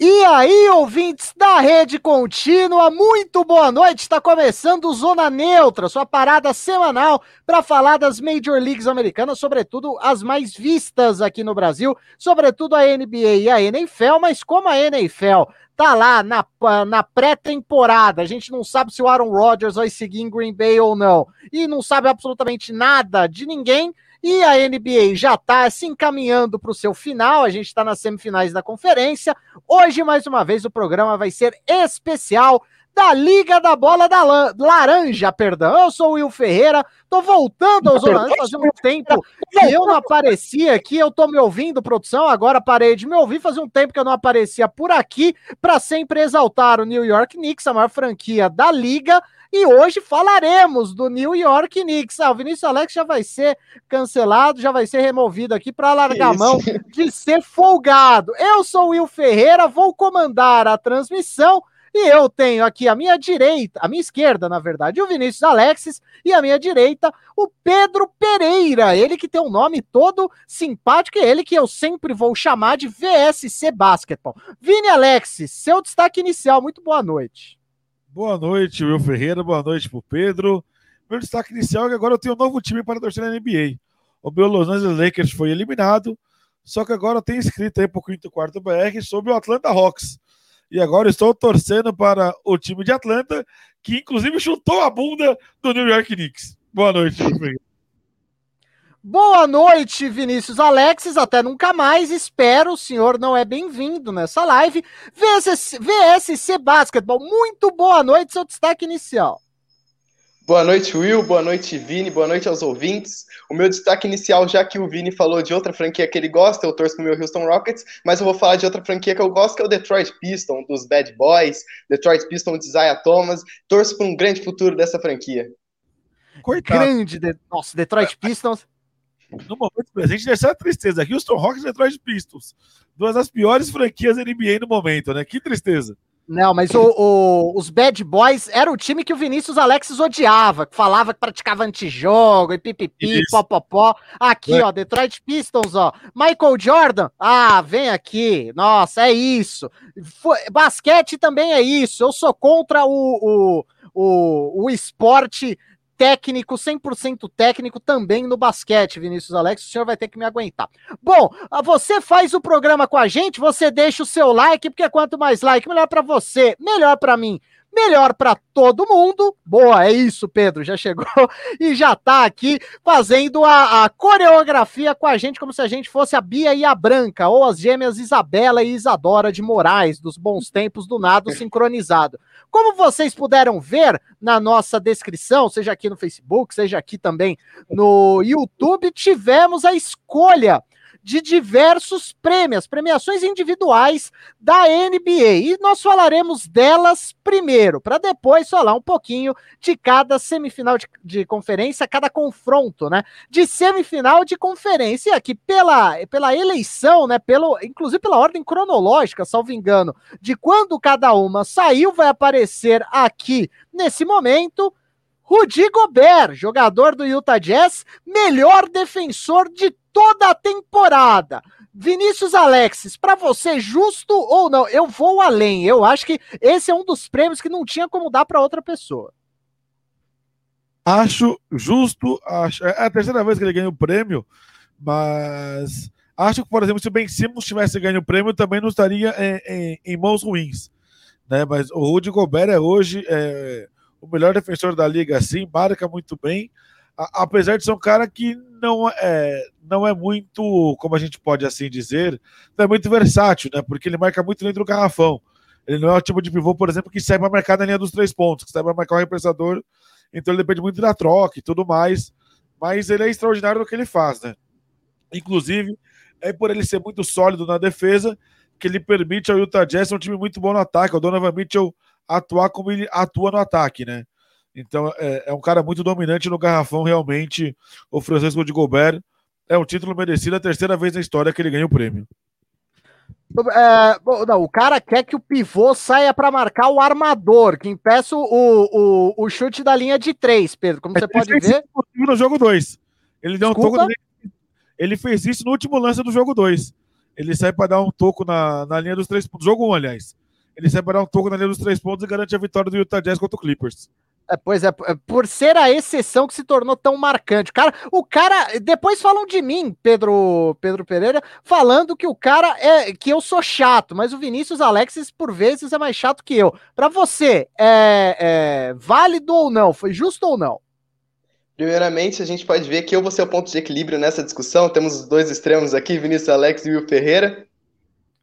E aí, ouvintes da Rede Contínua, muito boa noite. Está começando Zona Neutra, sua parada semanal para falar das Major Leagues americanas, sobretudo as mais vistas aqui no Brasil, sobretudo a NBA e a NFL, mas como a NFL tá lá na, na pré-temporada, a gente não sabe se o Aaron Rodgers vai seguir em Green Bay ou não, e não sabe absolutamente nada de ninguém. E a NBA já está se encaminhando para o seu final, a gente está nas semifinais da conferência. Hoje, mais uma vez, o programa vai ser especial da Liga da Bola da Laranja, perdão. Eu sou o Will Ferreira, tô voltando aos Zona fazia um tempo que eu não aparecia aqui, eu tô me ouvindo, produção, agora parei de me ouvir, fazia um tempo que eu não aparecia por aqui, para sempre exaltar o New York Knicks, a maior franquia da Liga, e hoje falaremos do New York Knicks. Ah, o Vinícius Alex já vai ser cancelado, já vai ser removido aqui para largar a mão de ser folgado. Eu sou o Will Ferreira, vou comandar a transmissão. E eu tenho aqui a minha direita, a minha esquerda, na verdade, o Vinícius Alexis, e a minha direita, o Pedro Pereira, ele que tem um nome todo simpático, e ele que eu sempre vou chamar de VSC Basketball. Vini Alexis, seu destaque inicial, muito boa noite. Boa noite, Will Ferreira. Boa noite pro Pedro. Meu destaque inicial é que agora eu tenho um novo time para torcer na NBA. O meu Los Angeles Lakers foi eliminado, só que agora tenho escrito aí pro quinto quarto BR sobre o Atlanta Hawks. E agora estou torcendo para o time de Atlanta, que inclusive chutou a bunda do New York Knicks. Boa noite. Boa noite, Vinícius Alexis. Até nunca mais. Espero. O senhor não é bem-vindo nessa live. VSC, VSC Basketball. Muito boa noite. Seu destaque inicial. Boa noite, Will. Boa noite, Vini. Boa noite aos ouvintes. O meu destaque inicial, já que o Vini falou de outra franquia que ele gosta, eu torço pro meu Houston Rockets, mas eu vou falar de outra franquia que eu gosto, que é o Detroit Pistons, dos Bad Boys, Detroit Pistons de Isaiah Thomas. Torço para um grande futuro dessa franquia. Coitado. Grande, de... nossa, Detroit Pistons no momento presente, dessa tristeza. Houston Rockets e Detroit Pistons. Duas das piores franquias NBA no momento, né? Que tristeza. Não, mas o, o, os Bad Boys era o time que o Vinícius Alexis odiava, que falava que praticava antijogo e pipipi, popopó. Aqui, é. ó, Detroit Pistons, ó. Michael Jordan, ah, vem aqui. Nossa, é isso. basquete também é isso. Eu sou contra o, o, o, o esporte técnico, 100% técnico também no basquete, Vinícius Alex, o senhor vai ter que me aguentar. Bom, ah, você faz o programa com a gente, você deixa o seu like, porque quanto mais like, melhor para você, melhor para mim melhor para todo mundo. Boa, é isso, Pedro, já chegou e já tá aqui fazendo a, a, coreografia com a gente, como se a gente fosse a Bia e a Branca, ou as gêmeas Isabela e Isadora de Moraes, dos bons tempos do nado sincronizado. Como vocês puderam ver na nossa descrição, seja aqui no Facebook, seja aqui também no YouTube, tivemos a escolha de diversos prêmios, premiações individuais da NBA. E nós falaremos delas primeiro, para depois falar um pouquinho de cada semifinal de, de, conferência, cada confronto, né? De semifinal de conferência. E aqui, pela, pela eleição, né? Pelo, inclusive pela ordem cronológica, salvo engano, de quando cada uma saiu, vai aparecer aqui nesse momento. Rudy Gobert, jogador do Utah Jazz, melhor defensor de toda a temporada. Vinícius Alexis, para você, justo ou não? Eu vou além. Eu acho que esse é um dos prêmios que não tinha como dar para outra pessoa. Acho justo. Acho, é a terceira vez que ele ganha o prêmio, mas acho que, por exemplo, se o Ben Simmons tivesse ganho o prêmio, também não estaria em, em, em mãos ruins. Né? Mas o Rudy Gobert é hoje é, o melhor defensor da liga, assim, marca muito bem apesar de ser um cara que não é, não é muito, como a gente pode assim dizer, não é muito versátil, né? Porque ele marca muito dentro do garrafão. Ele não é o tipo de pivô, por exemplo, que sai para marcar na linha dos três pontos, que sai para marcar o repressador. Então ele depende muito da troca e tudo mais. Mas ele é extraordinário no que ele faz, né? Inclusive, é por ele ser muito sólido na defesa que ele permite ao Utah Jazz um time muito bom no ataque. O Donovan Mitchell atuar como ele atua no ataque, né? Então é, é, um cara muito dominante no garrafão, realmente. O Francisco de Gobert é um título merecido, a terceira vez na história que ele ganha o prêmio. É, bom, não, o cara quer que o pivô saia para marcar o armador, que impeça o, o, o, chute da linha de três, Pedro. Como você pode ver. no jogo 2. Ele deu um toque. Ele fez isso no último lance do jogo 2. ele sai para dar um toco na, na linha dos três pontos. Jogo 1, aliás. Ele sai para dar um toco na linha dos três pontos e garante a vitória do Utah Jazz contra o Clippers. É, pois é, por ser a exceção que se tornou tão marcante. Cara, o cara, depois falam de mim, Pedro Pedro Pereira, falando que o cara é que eu sou chato, mas o Vinícius Alexis por vezes é mais chato que eu. Para você, é, é válido ou não? Foi justo ou não? Primeiramente, a gente pode ver que eu vou ser o ponto de equilíbrio nessa discussão. Temos os dois extremos aqui, Vinícius Alex e Will Ferreira.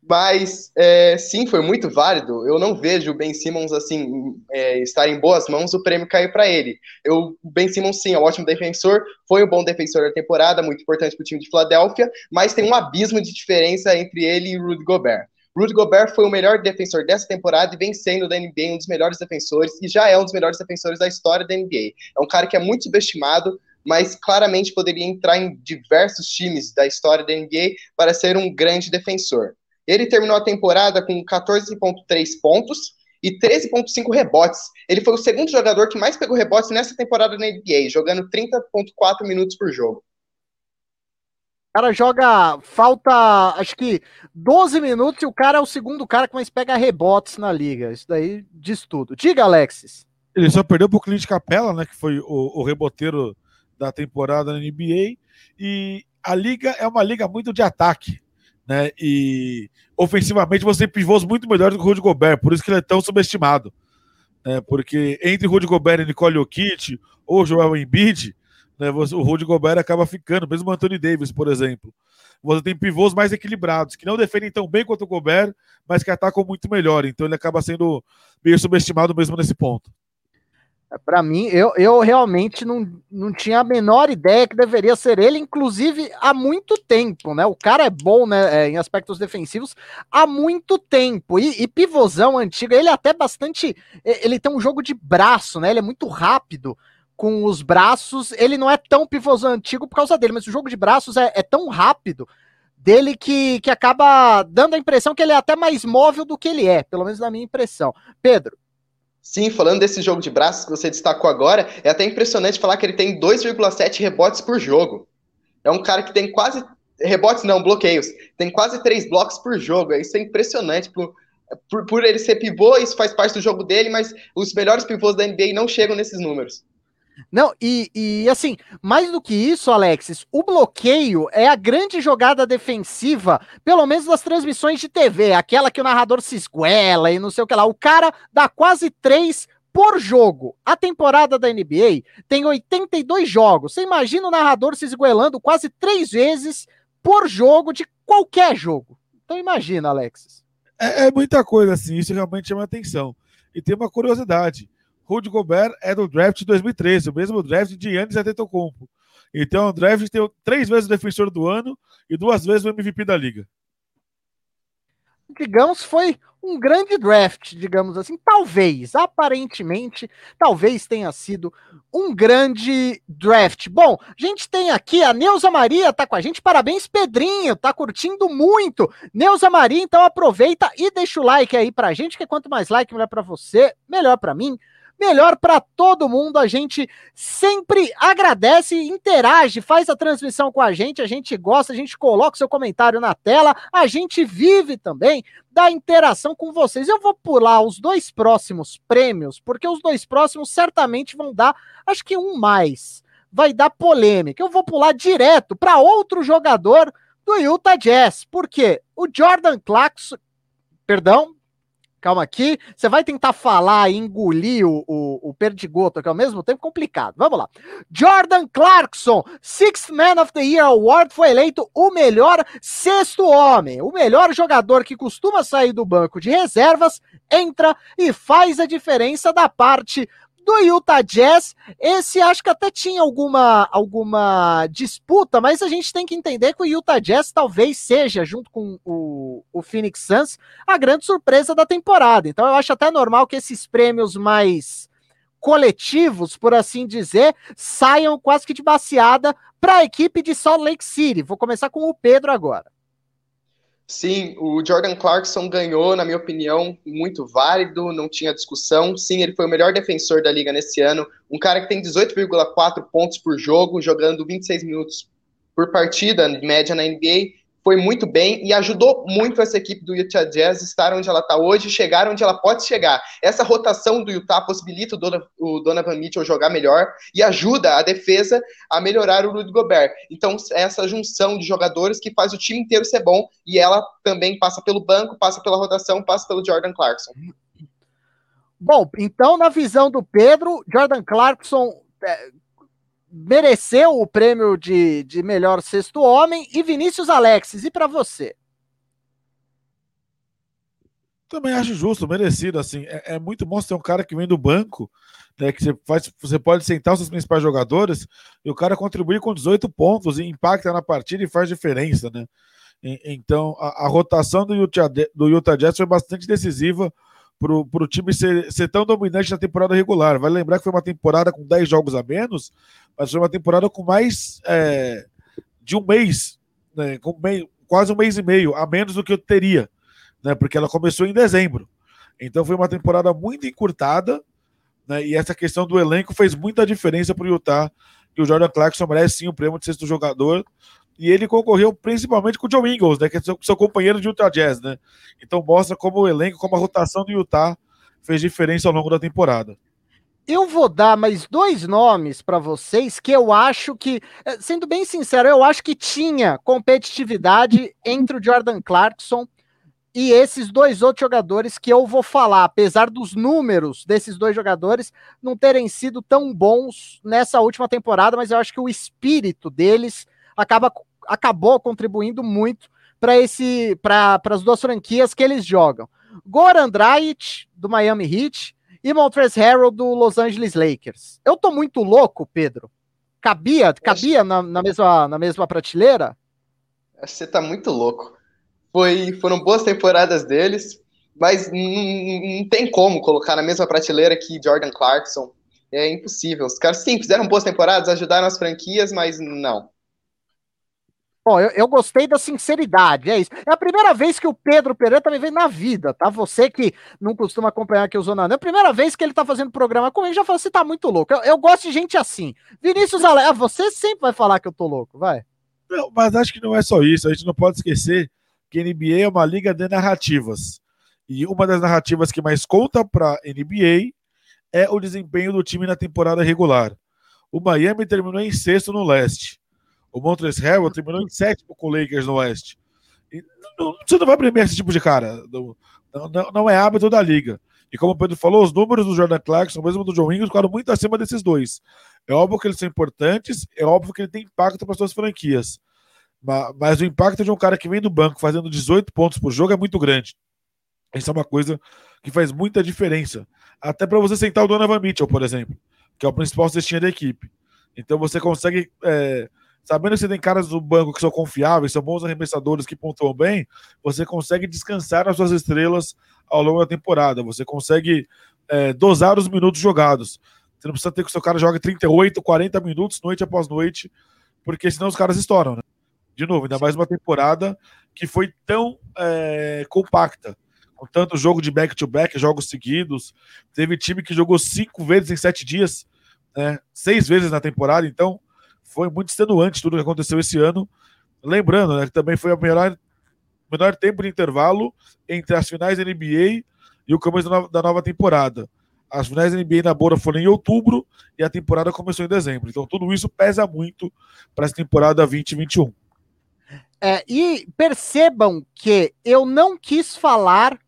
Mas, é, sim, foi muito válido. Eu não vejo o Ben Simmons, assim, é, estar em boas mãos, o prêmio cair para ele. Eu, o Ben Simmons, sim, é um ótimo defensor, foi um bom defensor da temporada, muito importante para o time de Filadélfia, mas tem um abismo de diferença entre ele e Rudy Gobert. Rudy Gobert foi o melhor defensor dessa temporada e vem sendo da NBA um dos melhores defensores e já é um dos melhores defensores da história da NBA. É um cara que é muito subestimado, mas claramente poderia entrar em diversos times da história da NBA para ser um grande defensor. Ele terminou a temporada com 14,3 pontos e 13,5 rebotes. Ele foi o segundo jogador que mais pegou rebotes nessa temporada na NBA, jogando 30,4 minutos por jogo cara joga, falta acho que 12 minutos e o cara é o segundo cara que mais pega rebotes na liga. Isso daí diz tudo. Diga, Alexis. Ele só perdeu pro Clint Capella, né, que foi o, o reboteiro da temporada na NBA. E a liga é uma liga muito de ataque, né? E ofensivamente você tem pivôs muito melhores do que o Rudy Gobert, por isso que ele é tão subestimado. Né? Porque entre Rudy Gobert e Nicole Jokic ou Joel Embiid, né, o Rudy Gobert acaba ficando, mesmo o Anthony Davis, por exemplo. Você tem pivôs mais equilibrados, que não defendem tão bem quanto o Gobert, mas que atacam muito melhor. Então ele acaba sendo meio subestimado mesmo nesse ponto. É, Para mim, eu, eu realmente não, não tinha a menor ideia que deveria ser ele, inclusive há muito tempo, né? O cara é bom né, é, em aspectos defensivos há muito tempo. E, e pivôzão antigo, ele é até bastante. Ele tem um jogo de braço, né? Ele é muito rápido com os braços, ele não é tão pivôzão antigo por causa dele, mas o jogo de braços é, é, tão rápido dele que, que acaba dando a impressão que ele é até mais móvel do que ele é, pelo menos na minha impressão. Pedro. Sim, falando desse jogo de braços que você destacou agora, é até impressionante falar que ele tem 2,7 rebotes por jogo. É um cara que tem quase. Rebotes não, bloqueios. Tem quase três blocos por jogo. Isso é impressionante. Por, por, por ele ser pivô, isso faz parte do jogo dele, mas os melhores pivôs da NBA não chegam nesses números. Não, e, e assim, mais do que isso, Alexis, o bloqueio é a grande jogada defensiva, pelo menos das transmissões de TV, aquela que o narrador se esguela e não sei o que lá. O cara dá quase três por jogo. A temporada da NBA tem 82 jogos. Você imagina o narrador se esguelando quase três vezes por jogo de qualquer jogo. Então imagina, Alexis. É, é muita coisa assim, isso realmente chama atenção. E tem uma curiosidade. Rudy Gobert é do draft de 2013, o mesmo draft de Yannis Antetokounmpo. Então, o draft tem três vezes o defensor do ano e duas vezes o MVP da liga. Digamos, foi um grande draft, digamos assim. Talvez, aparentemente, talvez tenha sido um grande draft. Bom, a gente tem aqui a Neuza Maria, tá com a gente. Parabéns, Pedrinho, tá curtindo muito. Neuza Maria, então aproveita e deixa o like aí pra gente, que quanto mais like, melhor pra você, melhor pra mim melhor para todo mundo. A gente sempre agradece, interage, faz a transmissão com a gente, a gente gosta, a gente coloca o seu comentário na tela, a gente vive também da interação com vocês. Eu vou pular os dois próximos prêmios, porque os dois próximos certamente vão dar, acho que um mais. Vai dar polêmica. Eu vou pular direto para outro jogador do Utah Jazz. porque O Jordan Clarkson, perdão, calma aqui. Você vai tentar falar e engolir o, o, o perdigoto aqui ao mesmo tempo? Complicado. Vamos lá. Jordan Clarkson, Sixth Man of the Year Award, foi eleito o melhor sexto homem. O melhor jogador que costuma sair do banco de reservas, entra e faz a diferença da parte do Utah Jazz, esse acho que até tinha alguma, alguma disputa, mas a gente tem que entender que o Utah Jazz talvez seja, junto com o, o Phoenix Suns, a grande surpresa da temporada. Então eu acho até normal que esses prêmios mais coletivos, por assim dizer, saiam quase que de baseada para a equipe de Salt Lake City. Vou começar com o Pedro agora. Sim, o Jordan Clarkson ganhou, na minha opinião, muito válido, não tinha discussão. Sim, ele foi o melhor defensor da liga nesse ano. Um cara que tem 18,4 pontos por jogo, jogando 26 minutos por partida, média na NBA. Foi muito bem e ajudou muito essa equipe do Utah Jazz estar onde ela está hoje, chegar onde ela pode chegar. Essa rotação do Utah possibilita o Donovan Mitchell jogar melhor e ajuda a defesa a melhorar o Rudy Gobert. Então, essa junção de jogadores que faz o time inteiro ser bom e ela também passa pelo banco, passa pela rotação, passa pelo Jordan Clarkson. Bom, então, na visão do Pedro, Jordan Clarkson é, mereceu o prêmio de, de melhor sexto homem. E Vinícius Alexis, e para você? Também acho justo, merecido. Assim, é, é, muito bom ter um cara que vem do banco, né, que você, faz, você pode sentar os seus principais jogadores e o cara contribui com 18 pontos e impacta na partida e faz diferença, né? E, então, a, a, rotação do Utah, do Utah Jazz foi bastante decisiva para o time ser, ser tão dominante na temporada regular. Vai lembrar que foi uma temporada com 10 jogos a menos, mas foi uma temporada com mais é, de um mês, né, com meio, quase um mês e meio a menos do que eu teria, né, porque ela começou em dezembro. Então foi uma temporada muito encurtada, né, e essa questão do elenco fez muita diferença para o Utah. E o Jordan Clarkson merece sim o prêmio de sexto jogador e ele concorreu principalmente com o Joe Ingles, né, que é seu, seu companheiro de Utah Jazz, né? Então mostra como o elenco, como a rotação do Utah fez diferença ao longo da temporada. Eu vou dar mais dois nomes para vocês que eu acho que, eh, sendo bem sincero, eu acho que tinha competitividade entre o Jordan Clarkson e esses dois outros jogadores que eu vou falar, apesar dos números desses dois jogadores não terem sido tão bons nessa última temporada, mas eu acho que o espírito deles acaba, acabou contribuindo muito para esse para as duas franquias que eles jogam. Goran Dragic do Miami Heat e Montrezl Harrell do Los Angeles Lakers. Eu tô muito louco, Pedro. Cabia, cabia na, na mesma na mesma prateleira? Você tá muito louco. Foi, foram boas temporadas deles, mas não tem como colocar na mesma prateleira que Jordan Clarkson. É impossível. Os caras, sim, fizeram boas temporadas, ajudaram as franquias, mas não. Bom, eu, eu, gostei da sinceridade, é isso. É a primeira vez que o Pedro Pereira também vem na vida, tá? Você que não costuma acompanhar aqui o Zona É a primeira vez que ele tá fazendo programa comigo, já falou, você tá muito louco. Eu, eu gosto de gente assim. Vinícius Ale, ah, você sempre vai falar que eu tô louco, vai. Não, mas acho que não é só isso. A gente não pode esquecer que NBA é uma liga de narrativas. E uma das narrativas que mais conta pra NBA é o desempenho do time na temporada regular. O Miami terminou em sexto no leste o Montrezl Harrell terminou em sétimo com o Lakers no Oeste. Você não vai premiar esse tipo de cara. Não, não, não, é hábito da liga. E como o Pedro falou, os números do Jordan Clarkson, mesmo do John Ingles, ficaram muito acima desses dois. É óbvio que eles são importantes, é óbvio que ele tem impacto para as suas franquias. Mas, mas, o impacto de um cara que vem do banco fazendo 18 pontos por jogo é muito grande. Isso é uma coisa que faz muita diferença. Até para você sentar o Donovan Mitchell, por exemplo, que é o principal cestinha da equipe. Então você consegue é, sabendo que você tem caras do banco que são confiáveis, são bons arremessadores que pontuam bem, você consegue descansar as suas estrelas ao longo da temporada. Você consegue é, dosar os minutos jogados. Você não precisa ter que o seu cara jogue 38, 40 minutos, noite após noite, porque senão os caras estouram, né? De novo, ainda mais uma temporada que foi tão é, compacta, com tanto jogo de back-to-back, -back, jogos seguidos. Teve time que jogou cinco vezes em sete dias, né? seis vezes na temporada, então foi muito extenuante tudo que aconteceu esse ano. Lembrando, né, que também foi o menor, menor tempo de intervalo entre as finais da NBA e o começo da nova, da nova temporada. As finais da NBA na Bora foram em outubro e a temporada começou em dezembro. Então tudo isso pesa muito para essa temporada 2021. É, e percebam que eu não quis falar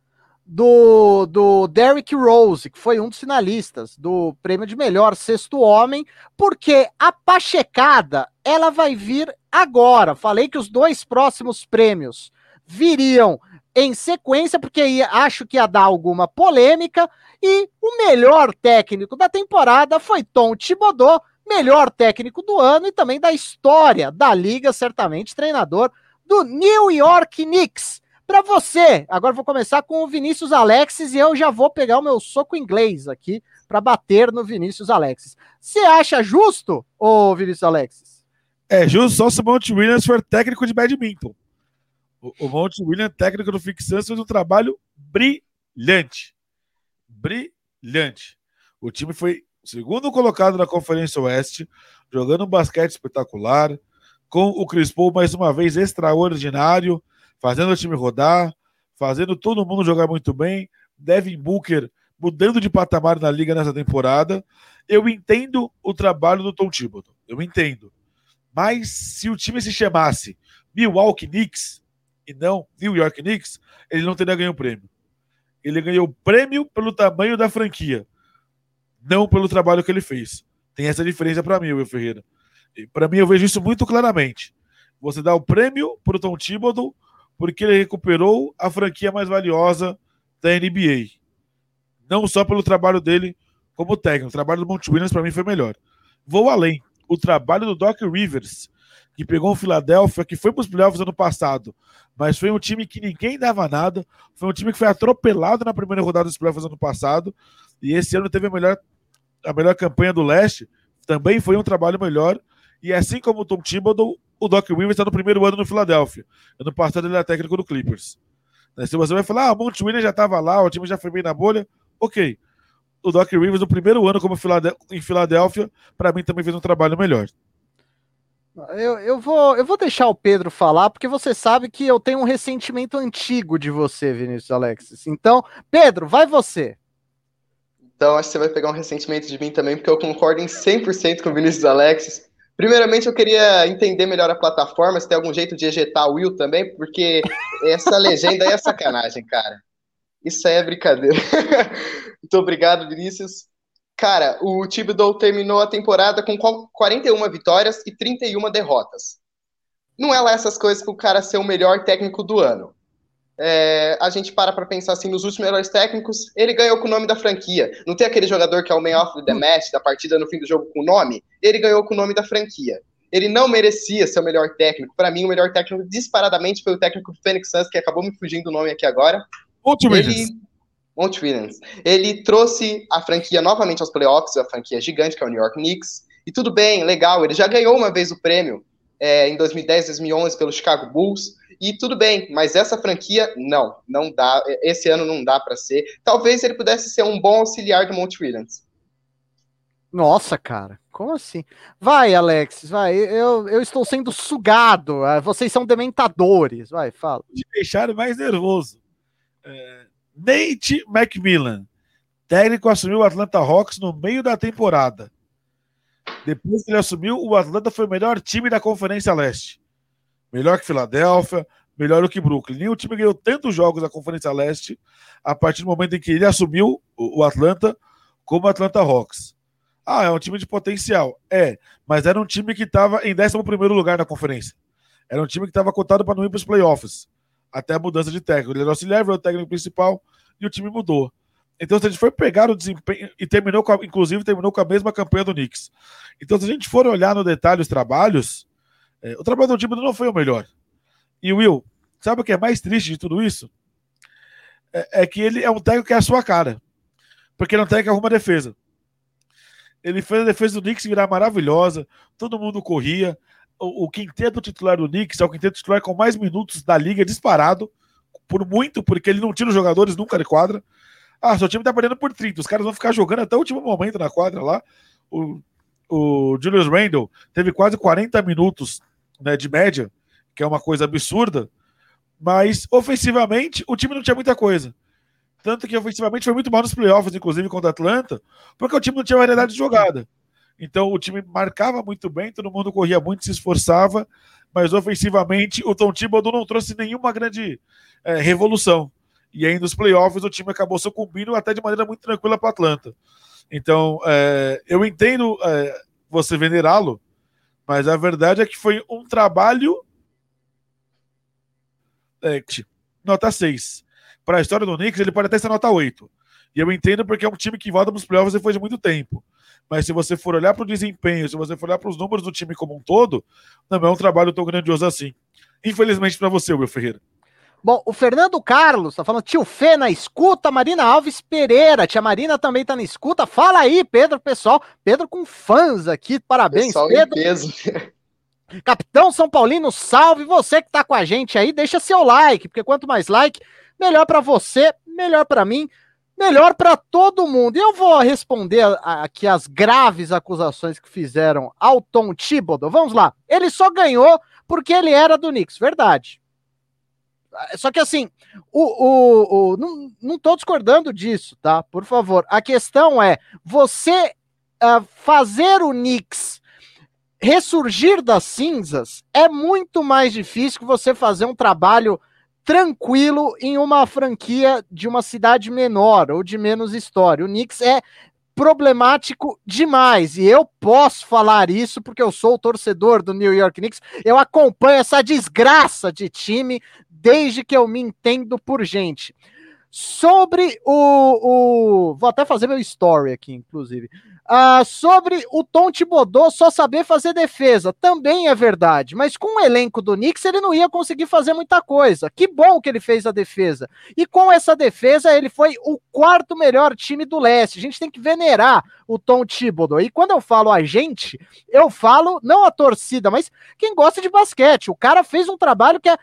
do, do Derrick Rose, que foi um dos finalistas do prêmio de melhor sexto homem, porque a pachecada ela vai vir agora. Falei que os dois próximos prêmios viriam em sequência, porque ia, acho que ia dar alguma polêmica. E o melhor técnico da temporada foi Tom Thibodeau, melhor técnico do ano e também da história da liga, certamente treinador do New York Knicks. Para você, agora vou começar com o Vinícius Alexis e eu já vou pegar o meu soco inglês aqui para bater no Vinícius Alexis. Você acha justo, ô Vinícius Alexis? É justo só se o Monte Williams for técnico de badminton. O, o Monte Williams, técnico do Fixan, fez um trabalho brilhante. Brilhante. O time foi segundo colocado na Conferência Oeste, jogando um basquete espetacular, com o Chris Paul mais uma vez extraordinário, fazendo o time rodar, fazendo todo mundo jogar muito bem. Devin Booker mudando de patamar na liga nessa temporada. Eu entendo o trabalho do Tom Thibodeau, eu entendo. Mas se o time se chamasse Milwaukee Knicks e não New York Knicks, ele não teria ganho o prêmio. Ele ganhou o prêmio pelo tamanho da franquia, não pelo trabalho que ele fez. Tem essa diferença para mim, Will Ferreira. Para mim, eu vejo isso muito claramente. Você dá o prêmio para o Tom Thibodeau porque ele recuperou a franquia mais valiosa da NBA. Não só pelo trabalho dele como técnico. O trabalho do Monte Williams, para mim, foi melhor. Vou além. O trabalho do Doc Rivers, que pegou o Philadelphia, que foi para os playoffs ano passado, mas foi um time que ninguém dava nada. Foi um time que foi atropelado na primeira rodada dos playoffs ano passado. E esse ano teve a melhor, a melhor campanha do leste. Também foi um trabalho melhor. E assim como o Tom Thibodeau, o Doc Rivers está no primeiro ano no Philadelphia. Ano passado ele era técnico do Clippers. Né, se você vai falar, ah, o Monte Williams já estava lá, o time já foi bem na bolha, ok. O Doc Rivers, no primeiro ano como em Filadélfia, para mim também fez um trabalho melhor. Eu, eu, vou, eu vou deixar o Pedro falar, porque você sabe que eu tenho um ressentimento antigo de você, Vinícius Alexis. Então, Pedro, vai você. Então, acho que você vai pegar um ressentimento de mim também, porque eu concordo em 100% com o Vinícius Alexis. Primeiramente, eu queria entender melhor a plataforma, se tem algum jeito de ejetar o Will também, porque essa legenda é sacanagem, cara. Isso é brincadeira. Muito obrigado, Vinícius. Cara, o Thibodeau terminou a temporada com 41 vitórias e 31 derrotas. Não é lá essas coisas para o cara ser o melhor técnico do ano é, a gente para para pensar assim, nos últimos melhores técnicos, ele ganhou com o nome da franquia. Não tem aquele jogador que é o man of the match da partida no fim do jogo com o nome? Ele ganhou com o nome da franquia. Ele não merecia ser o melhor técnico. Para mim, o melhor técnico disparadamente foi o técnico do Phoenix Suns, que acabou me fugindo o nome aqui agora. Monty Williams. Williams. Ele trouxe a franquia novamente aos playoffs, a franquia gigante, que é o New York Knicks. E tudo bem, legal, ele já ganhou uma vez o prêmio é, em 2010, 2011 pelo Chicago Bulls. E tudo bem, mas essa franquia, não, não dá. Esse ano não dá para ser. Talvez ele pudesse ser um bom auxiliar do Monte Williams. Nossa, cara, como assim? Vai, Alex, vai. Eu, eu estou sendo sugado. Ah, vocês são dementadores. Vai, fala. De deixar mais nervoso. É, Nate McMillan, técnico, assumiu o Atlanta Hawks no meio da temporada. Depois que ele assumiu, o Atlanta foi o melhor time da Conferência Leste melhor que Filadélfia, melhor do que Brooklyn. Nenhum time ganhou tantos jogos da Conferência Leste a partir do momento em que ele assumiu o Atlanta como o Atlanta Hawks. Ah, é um time de potencial. É, mas era um time que estava em 11 lugar na conferência. Era um time que estava cotado para não ir para os playoffs. Até a mudança de técnico. Ele era auxiliar, veio o técnico principal e o time mudou. Então, se a gente for pegar o desempenho, e terminou, com a, inclusive, terminou com a mesma campanha do Knicks. Então, se a gente for olhar no detalhe os trabalhos, é, o trabalho do time não foi o melhor. E Will, sabe o que é mais triste de tudo isso? É, é que ele é um técnico que é a sua cara. Porque ele é um técnico que arruma defesa. Ele fez a defesa do Knicks virar maravilhosa, todo mundo corria. O, o quinteto titular do Knicks é o quinteto titular com mais minutos da liga disparado, por muito, porque ele não tira os jogadores nunca de quadra. Ah, seu time tá perdendo por 30, os caras vão ficar jogando até o último momento na quadra lá. O, o Julius Randle teve quase 40 minutos né, de média, que é uma coisa absurda, mas ofensivamente o time não tinha muita coisa. Tanto que ofensivamente foi muito mal nos playoffs, inclusive contra a Atlanta, porque o time não tinha variedade de jogada. Então o time marcava muito bem, todo mundo corria muito, se esforçava, mas ofensivamente o Tom Thibodeau não trouxe nenhuma grande é, revolução. E aí nos playoffs o time acabou sucumbindo até de maneira muito tranquila para Atlanta. Então é, eu entendo é, você venerá-lo, mas a verdade é que foi um trabalho. É, nota 6. Para a história do Knicks, ele pode até ser nota 8. E eu entendo porque é um time que volta para os playoffs depois de muito tempo. Mas se você for olhar para o desempenho, se você for olhar para os números do time como um todo, não é um trabalho tão grandioso assim. Infelizmente para você, Will Ferreira. Bom, o Fernando Carlos tá falando, tio Fê na escuta, Marina Alves Pereira, tia Marina também tá na escuta. Fala aí, Pedro, pessoal. Pedro com fãs aqui, parabéns, pessoal Pedro. peso. Capitão São Paulino, salve você que tá com a gente aí, deixa seu like, porque quanto mais like, melhor para você, melhor para mim. melhor para todo mundo. E eu vou responder aqui as graves acusações que fizeram ao Tom Thibodeau. Vamos lá. Ele só ganhou porque ele era do Knicks, verdade. Só que assim, o, o, o não, não discordando disso, tá? Por favor. A questão é você uh, fazer o Knicks ressurgir das cinzas é muito mais difícil que você fazer um trabalho tranquilo em uma franquia de uma cidade menor ou de menos história. O Knicks é problemático demais. E eu posso falar isso porque eu sou o torcedor do New York Knicks. Eu acompanho essa desgraça de time desde que eu me entendo por gente. Sobre o, o. Vou até fazer meu story aqui, inclusive. Uh, sobre o Tom Thibodeau só saber fazer defesa, também é verdade, mas com o elenco do Knicks ele não ia conseguir fazer muita coisa. Que bom que ele fez a defesa. E com essa defesa ele foi o quarto melhor time do leste. A gente tem que venerar o Tom Thibodeau. E quando eu falo a gente, eu falo não a torcida, mas quem gosta de basquete. O cara fez um trabalho que é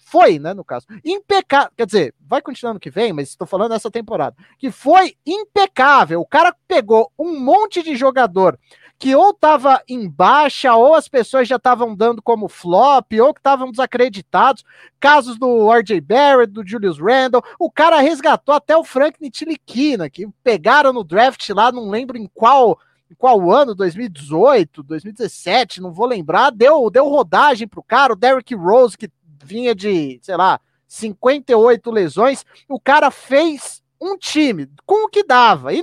foi, né, no caso, impecável, quer dizer, vai continuar no que vem, mas estou falando nessa temporada, que foi impecável. O cara pegou um monte de jogador que ou estava em baixa, ou as pessoas já estavam dando como flop, ou que estavam desacreditados. Casos do RJ Barrett, do Julius Randle. O cara resgatou até o Frank Ntilikina, que pegaram no draft lá, não lembro em qual em qual ano, 2018, 2017, não vou lembrar, deu, deu rodagem pro cara, o Derrick Rose, que vinha de, sei lá, 58 lesões, o cara fez um time com o que dava. E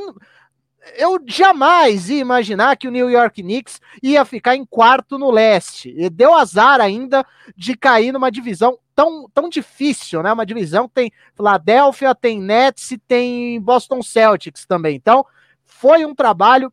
eu jamais ia imaginar que o New York Knicks ia ficar em quarto no leste. E deu azar ainda de cair numa divisão tão, tão difícil, né? Uma divisão que tem Philadelphia, tem Nets e tem Boston Celtics também. Então, foi um trabalho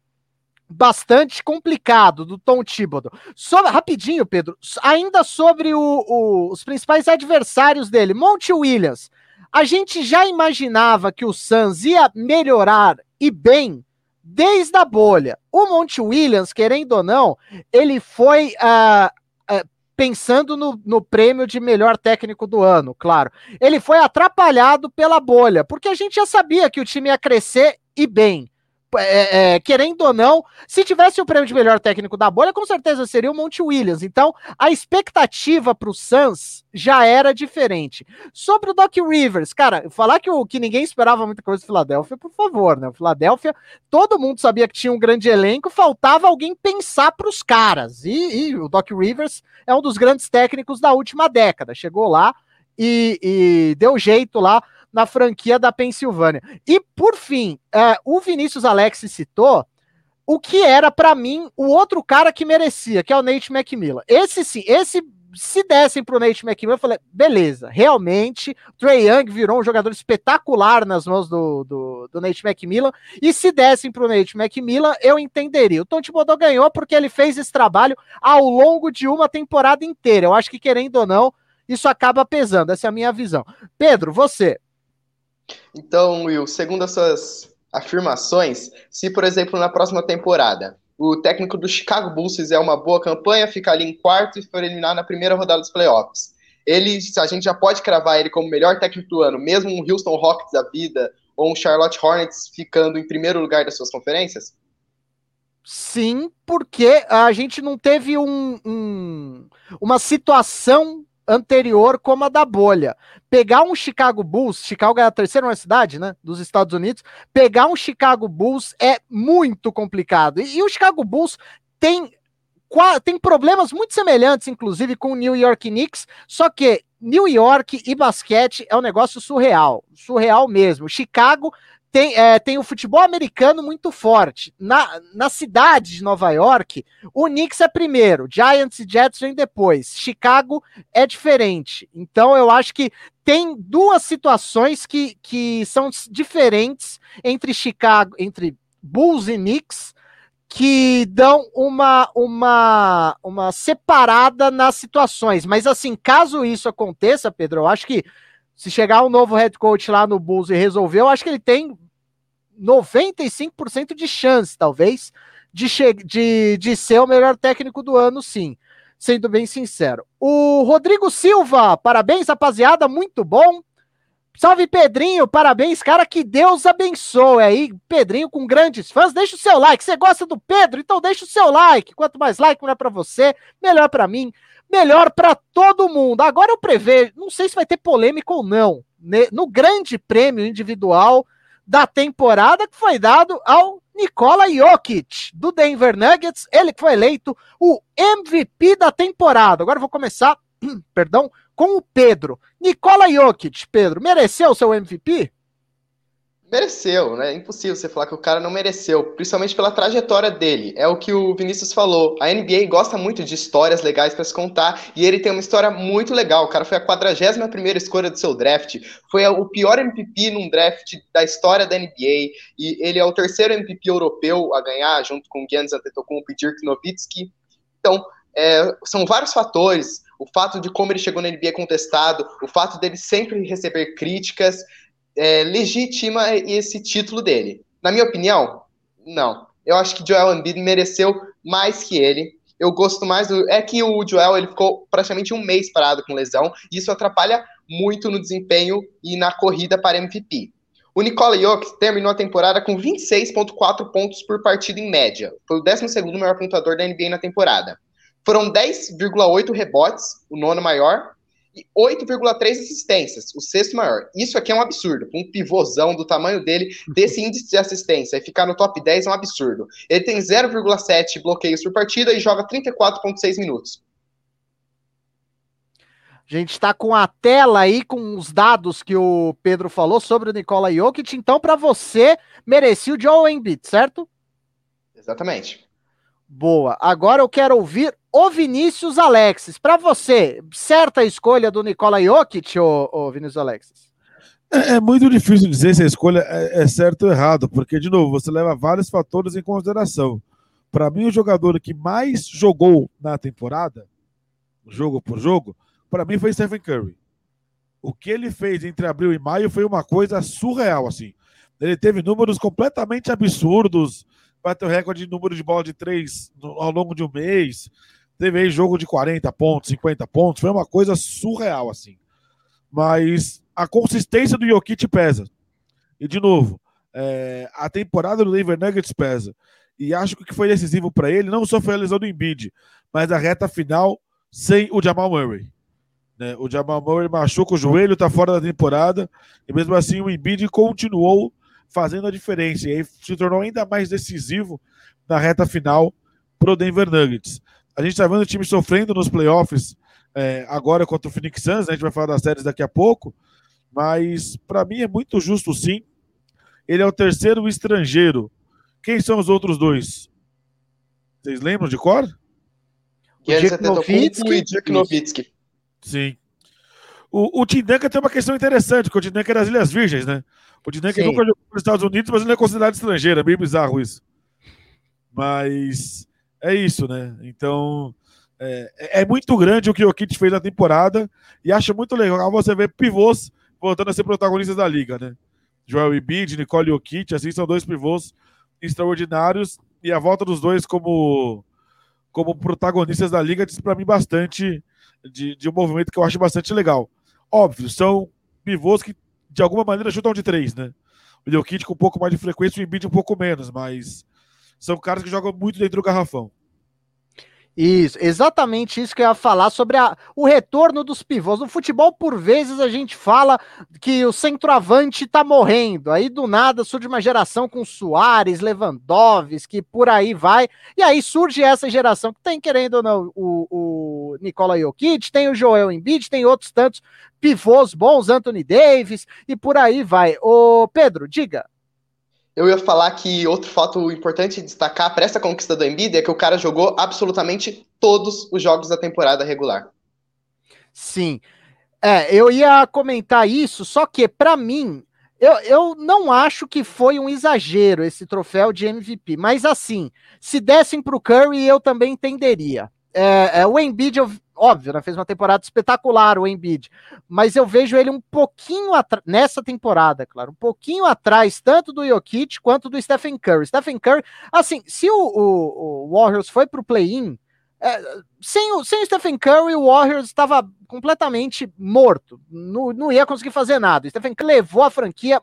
bastante complicado do Tom Thibodeau. Sobre, rapidinho, Pedro, ainda sobre o, o, os principais adversários dele, Monte Williams. A gente já imaginava que o Suns ia melhorar e bem desde a bolha. O Monte Williams, querendo ou não, ele foi uh, uh, pensando no, no, prêmio de melhor técnico do ano, claro. Ele foi atrapalhado pela bolha, porque a gente já sabia que o time ia crescer e bem é, é, querendo ou não, se tivesse o prêmio de melhor técnico da bolha, com certeza seria o Monte Williams. Então, a expectativa para o Suns já era diferente. Sobre o Doc Rivers, cara, falar que, o, que ninguém esperava muita coisa do Filadélfia, por favor, né? O Filadélfia, todo mundo sabia que tinha um grande elenco, faltava alguém pensar para os caras. E, e o Doc Rivers é um dos grandes técnicos da última década. Chegou lá e, e deu jeito lá na franquia da Pensilvânia. E, por fim, é, o Vinícius Alex citou o que era, para mim, o outro cara que merecia, que é o Nate McMillan. Esse sim, esse se dessem pro Nate McMillan, eu falei, beleza, realmente, Trey Young virou um jogador espetacular nas mãos do, do, do Nate McMillan, e se dessem pro Nate McMillan, eu entenderia. O Tom Thibodeau ganhou porque ele fez esse trabalho ao longo de uma temporada inteira. Eu acho que, querendo ou não, isso acaba pesando, essa é a minha visão. Pedro, você. Então, Will, segundo as suas afirmações, se, por exemplo, na próxima temporada o técnico do Chicago Bulls fizer uma boa campanha, ficar ali em quarto e for eliminar na primeira rodada dos playoffs, ele, a gente já pode cravar ele como melhor técnico do ano, mesmo um Houston Rockets da vida ou um Charlotte Hornets ficando em primeiro lugar das suas conferências? Sim, porque a gente não teve um, um, uma situação anterior como a da bolha. Pegar um Chicago Bulls, Chicago é a terceira universidade, né, dos Estados Unidos, pegar um Chicago Bulls é muito complicado. E, e o Chicago Bulls tem tem problemas muito semelhantes, inclusive, com o New York Knicks, só que New York e basquete é um negócio surreal, surreal mesmo. Chicago tem, é, tem o futebol americano muito forte. Na, na cidade de Nova York, o Knicks é primeiro, Giants e Jets vem depois. Chicago é diferente. Então eu acho que tem duas situações que, que são diferentes entre Chicago, entre Bulls e Knicks, que dão uma, uma, uma separada nas situações. Mas assim, caso isso aconteça, Pedro, eu acho que se chegar um novo head coach lá no Bulls e resolver, eu acho que ele tem 95% de chance, talvez, de, de, de ser o melhor técnico do ano, sim. Sendo bem sincero. O Rodrigo Silva, parabéns, rapaziada, muito bom. Salve Pedrinho, parabéns, cara, que Deus abençoe aí. Pedrinho com grandes fãs, deixa o seu like. Você gosta do Pedro? Então deixa o seu like. Quanto mais like, melhor para você, melhor para mim, melhor para todo mundo. Agora eu prevejo, não sei se vai ter polêmica ou não, no grande prêmio individual da temporada que foi dado ao Nikola Jokic, do Denver Nuggets, ele que foi eleito o MVP da temporada. Agora vou começar, perdão, com o Pedro. Nikola Jokic, Pedro, mereceu o seu MVP? Mereceu, né? Impossível você falar que o cara não mereceu, principalmente pela trajetória dele. É o que o Vinícius falou. A NBA gosta muito de histórias legais para se contar e ele tem uma história muito legal. O cara foi a 41 primeira escolha do seu draft, foi o pior MVP num draft da história da NBA e ele é o terceiro MVP europeu a ganhar, junto com Giannis Antetokounmpo e Dirk Nowitzki. Então, é, são vários fatores. O fato de como ele chegou na NBA contestado, o fato dele sempre receber críticas, é, legitima esse título dele. Na minha opinião, não. Eu acho que Joel Embiid mereceu mais que ele. Eu gosto mais do. É que o Joel ele ficou praticamente um mês parado com lesão, e isso atrapalha muito no desempenho e na corrida para MVP. O Nikola Jokic terminou a temporada com 26,4 pontos por partida em média. Foi o 12 maior pontuador da NBA na temporada. Foram 10,8 rebotes, o nono maior, e 8,3 assistências, o sexto maior. Isso aqui é um absurdo. Um pivôzão do tamanho dele, desse índice de assistência, e ficar no top 10 é um absurdo. Ele tem 0,7 bloqueios por partida e joga 34,6 minutos. A gente está com a tela aí com os dados que o Pedro falou sobre o Nikola Jokic. Então, para você, merecia o Joel Embiid, certo? Exatamente. Boa. Agora eu quero ouvir o Vinícius Alexis. Para você, certa escolha do Nicola Jokic, ô, ô Vinícius Alexis? É, é, muito difícil dizer se a escolha é, é certa ou errada, porque, de novo, você leva vários fatores em consideração. Para mim, o jogador que mais jogou na temporada, jogo por jogo, para mim foi Stephen Curry. O que ele fez entre abril e maio foi uma coisa surreal, assim. Ele teve números completamente absurdos, bateu recorde de número de bola de três ao longo de um mês, Teve aí jogo de 40 pontos, 50 pontos, foi uma coisa surreal, assim. Mas a consistência do Jokic pesa. E, de novo, é, a temporada do Denver Nuggets pesa. E acho que o que foi decisivo para ele não só foi a lesão do Embiid, mas a reta final sem o Jamal Murray. Né? O Jamal Murray machuca o joelho, está fora da temporada, e mesmo assim o Embiid continuou fazendo a diferença. E aí se tornou ainda mais decisivo na reta final para o Denver Nuggets. A gente está vendo o time sofrendo nos playoffs é, agora contra o Phoenix Suns, né? a gente vai falar das séries daqui a pouco, mas para mim é muito justo sim. Ele é o terceiro estrangeiro. Quem são os outros dois? Vocês lembram de cor? Dirk Nowitzki e Nowitzki. Sim. O, o Tim Duncan tem uma questão interessante, porque o Tim Duncan é das Ilhas Virgens, né? O Tim Duncan nunca jogou nos Estados Unidos, mas ele é considerado estrangeiro. É meio bizarro isso. Mas é isso, né? Então, é, é, muito grande o que o Kit fez na temporada e acho muito legal você ver pivôs voltando a ser protagonistas da liga, né? Joel Embiid, Nicole Jokic, assim, são dois pivôs extraordinários e a volta dos dois como, como protagonistas da liga diz para mim bastante de, de um movimento que eu acho bastante legal. Óbvio, são pivôs que de alguma maneira chutam de três, né? O Jokic com um pouco mais de frequência o Embiid um pouco menos, mas são caras que jogam muito dentro do garrafão. Isso, exatamente isso que eu ia falar sobre a, o retorno dos pivôs. No futebol, por vezes, a gente fala que o centroavante tá morrendo. Aí, do nada, surge uma geração com Soares, Lewandowski, por aí vai. E aí surge essa geração que tem, querendo ou não, o, o Nicola Jokic, tem o Joel Embiid, tem outros tantos pivôs bons, Anthony Davis, e por aí vai. Ô, Pedro, diga. Eu ia falar que outro fato importante de destacar para essa conquista do Embiid é que o cara jogou absolutamente todos os jogos da temporada regular. Sim. É, eu ia comentar isso, só que para mim, eu, eu não acho que foi um exagero esse troféu de MVP, mas assim, se dessem para o Curry, eu também entenderia. É, é, o Embiid, eu, óbvio, né, fez uma temporada espetacular o Embiid, mas eu vejo ele um pouquinho nessa temporada, claro, um pouquinho atrás tanto do Jokic quanto do Stephen Curry. Stephen Curry, assim, se o, o, o Warriors foi para o play-in, É, sem, o, sem o Stephen Curry, o Warriors estava completamente morto. Não, não ia conseguir fazer nada. O Stephen Curry levou a franquia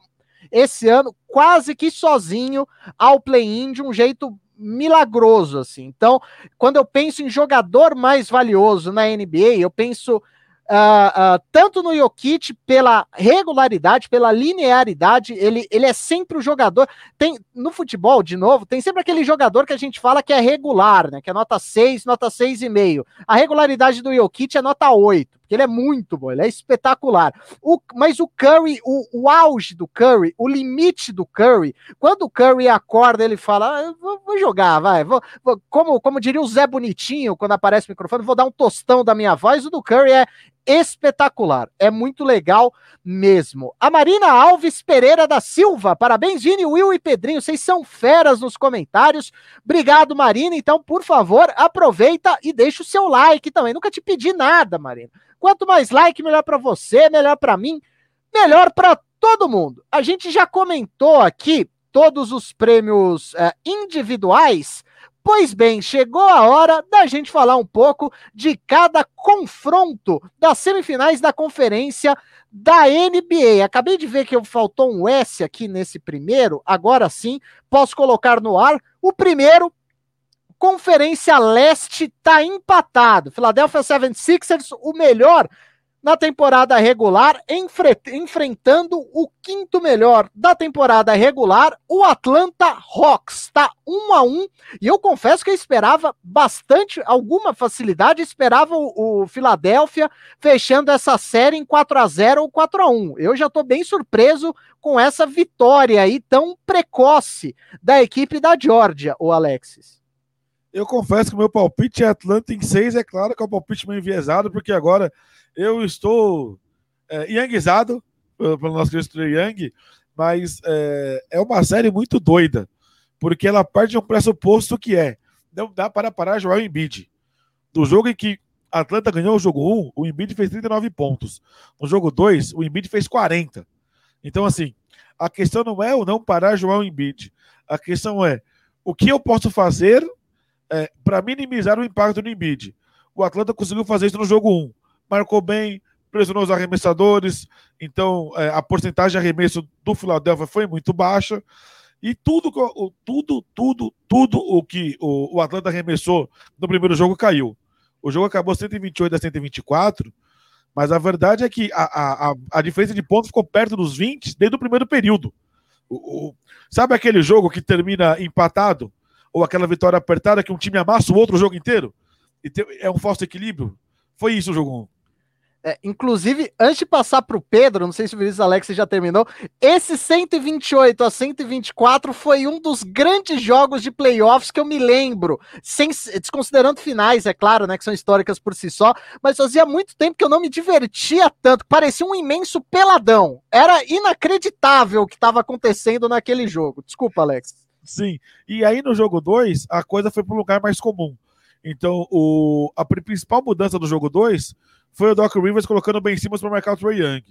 esse ano quase que sozinho ao play-in de um jeito milagroso, assim. Então, quando eu penso em jogador mais valioso na NBA, eu penso Uh, uh, tanto no Jokic pela regularidade, pela linearidade, ele, ele é sempre o jogador. Tem no futebol, de novo, tem sempre aquele jogador que a gente fala que é regular, né? Que é nota 6, nota 6,5. A regularidade do Jokic é nota 8, porque ele é muito bom, ele é espetacular. O, mas o Curry, o, o auge do Curry, o limite do Curry, quando o Curry acorda, ele fala: ah, vou, vou, jogar, vai. Vou, vou, como, como diria o Zé Bonitinho quando aparece o microfone, vou dar um tostão da minha voz. O do Curry é espetacular. É muito legal mesmo. A Marina Alves Pereira da Silva. Parabéns, Vini, Will e Pedrinho. Vocês são feras nos comentários. Obrigado, Marina. Então, por favor, aproveita e deixa o seu like também. Nunca te pedi nada, Marina. Quanto mais like, melhor para você, melhor para mim, melhor para todo mundo. A gente já comentou aqui todos os prêmios uh, individuais Pois bem, chegou a hora da gente falar um pouco de cada confronto das semifinais da conferência da NBA. Acabei de ver que faltou um S aqui nesse primeiro, agora sim, posso colocar no ar. O primeiro, Conferência Leste, tá empatado. Philadelphia 76ers, o melhor na temporada regular, enfre enfrentando o quinto melhor da temporada regular, o Atlanta Hawks. Está um a um, e eu confesso que eu esperava bastante, alguma facilidade, esperava o, o Philadelphia fechando essa série em 4 a 0 ou 4 a 1 Eu já estou bem surpreso com essa vitória aí tão precoce da equipe da Georgia, o Alexis. Eu confesso que o meu palpite é Atlanta em 6, é claro que é um palpite meio enviesado, porque agora eu estou é, youngizado pelo nosso querido Young, mas é, é uma série muito doida, porque ela parte de um pressuposto que é não dá para parar Joel Embiid. Do jogo em que Atlanta ganhou o jogo 1, o Embiid fez 39 pontos. No jogo 2, o Embiid fez 40. Então, assim, a questão não é o não parar Joel Embiid. A questão é o que eu posso fazer é, para minimizar o impacto do Embiid. O Atlanta conseguiu fazer isso no jogo 1 marcou bem, pressionou os arremessadores, então é, a porcentagem de arremesso do Philadelphia foi muito baixa. E tudo, tudo, tudo, tudo o que o, o Atlanta arremessou no primeiro jogo caiu. O jogo acabou 128 a 124, mas a verdade é que a, a, a diferença de pontos ficou perto dos 20 desde o primeiro período. O, o, sabe aquele jogo que termina empatado? Ou aquela vitória apertada que um time amassa o outro o jogo inteiro? É um falso equilíbrio? Foi isso o jogo 1. É, inclusive, antes de passar para o Pedro, não sei se o Vinícius Alex já terminou, esse 128 a 124 foi um dos grandes jogos de playoffs que eu me lembro, sem, desconsiderando finais, é claro, né, que são históricas por si só, mas fazia muito tempo que eu não me divertia tanto, parecia um imenso peladão. Era inacreditável o que estava acontecendo naquele jogo. Desculpa, Alex. Sim, e aí no jogo 2, a coisa foi para um lugar mais comum. Então, o, a principal mudança do jogo 2 foi o Doc Rivers colocando bem em cima para marcar o Trey Young.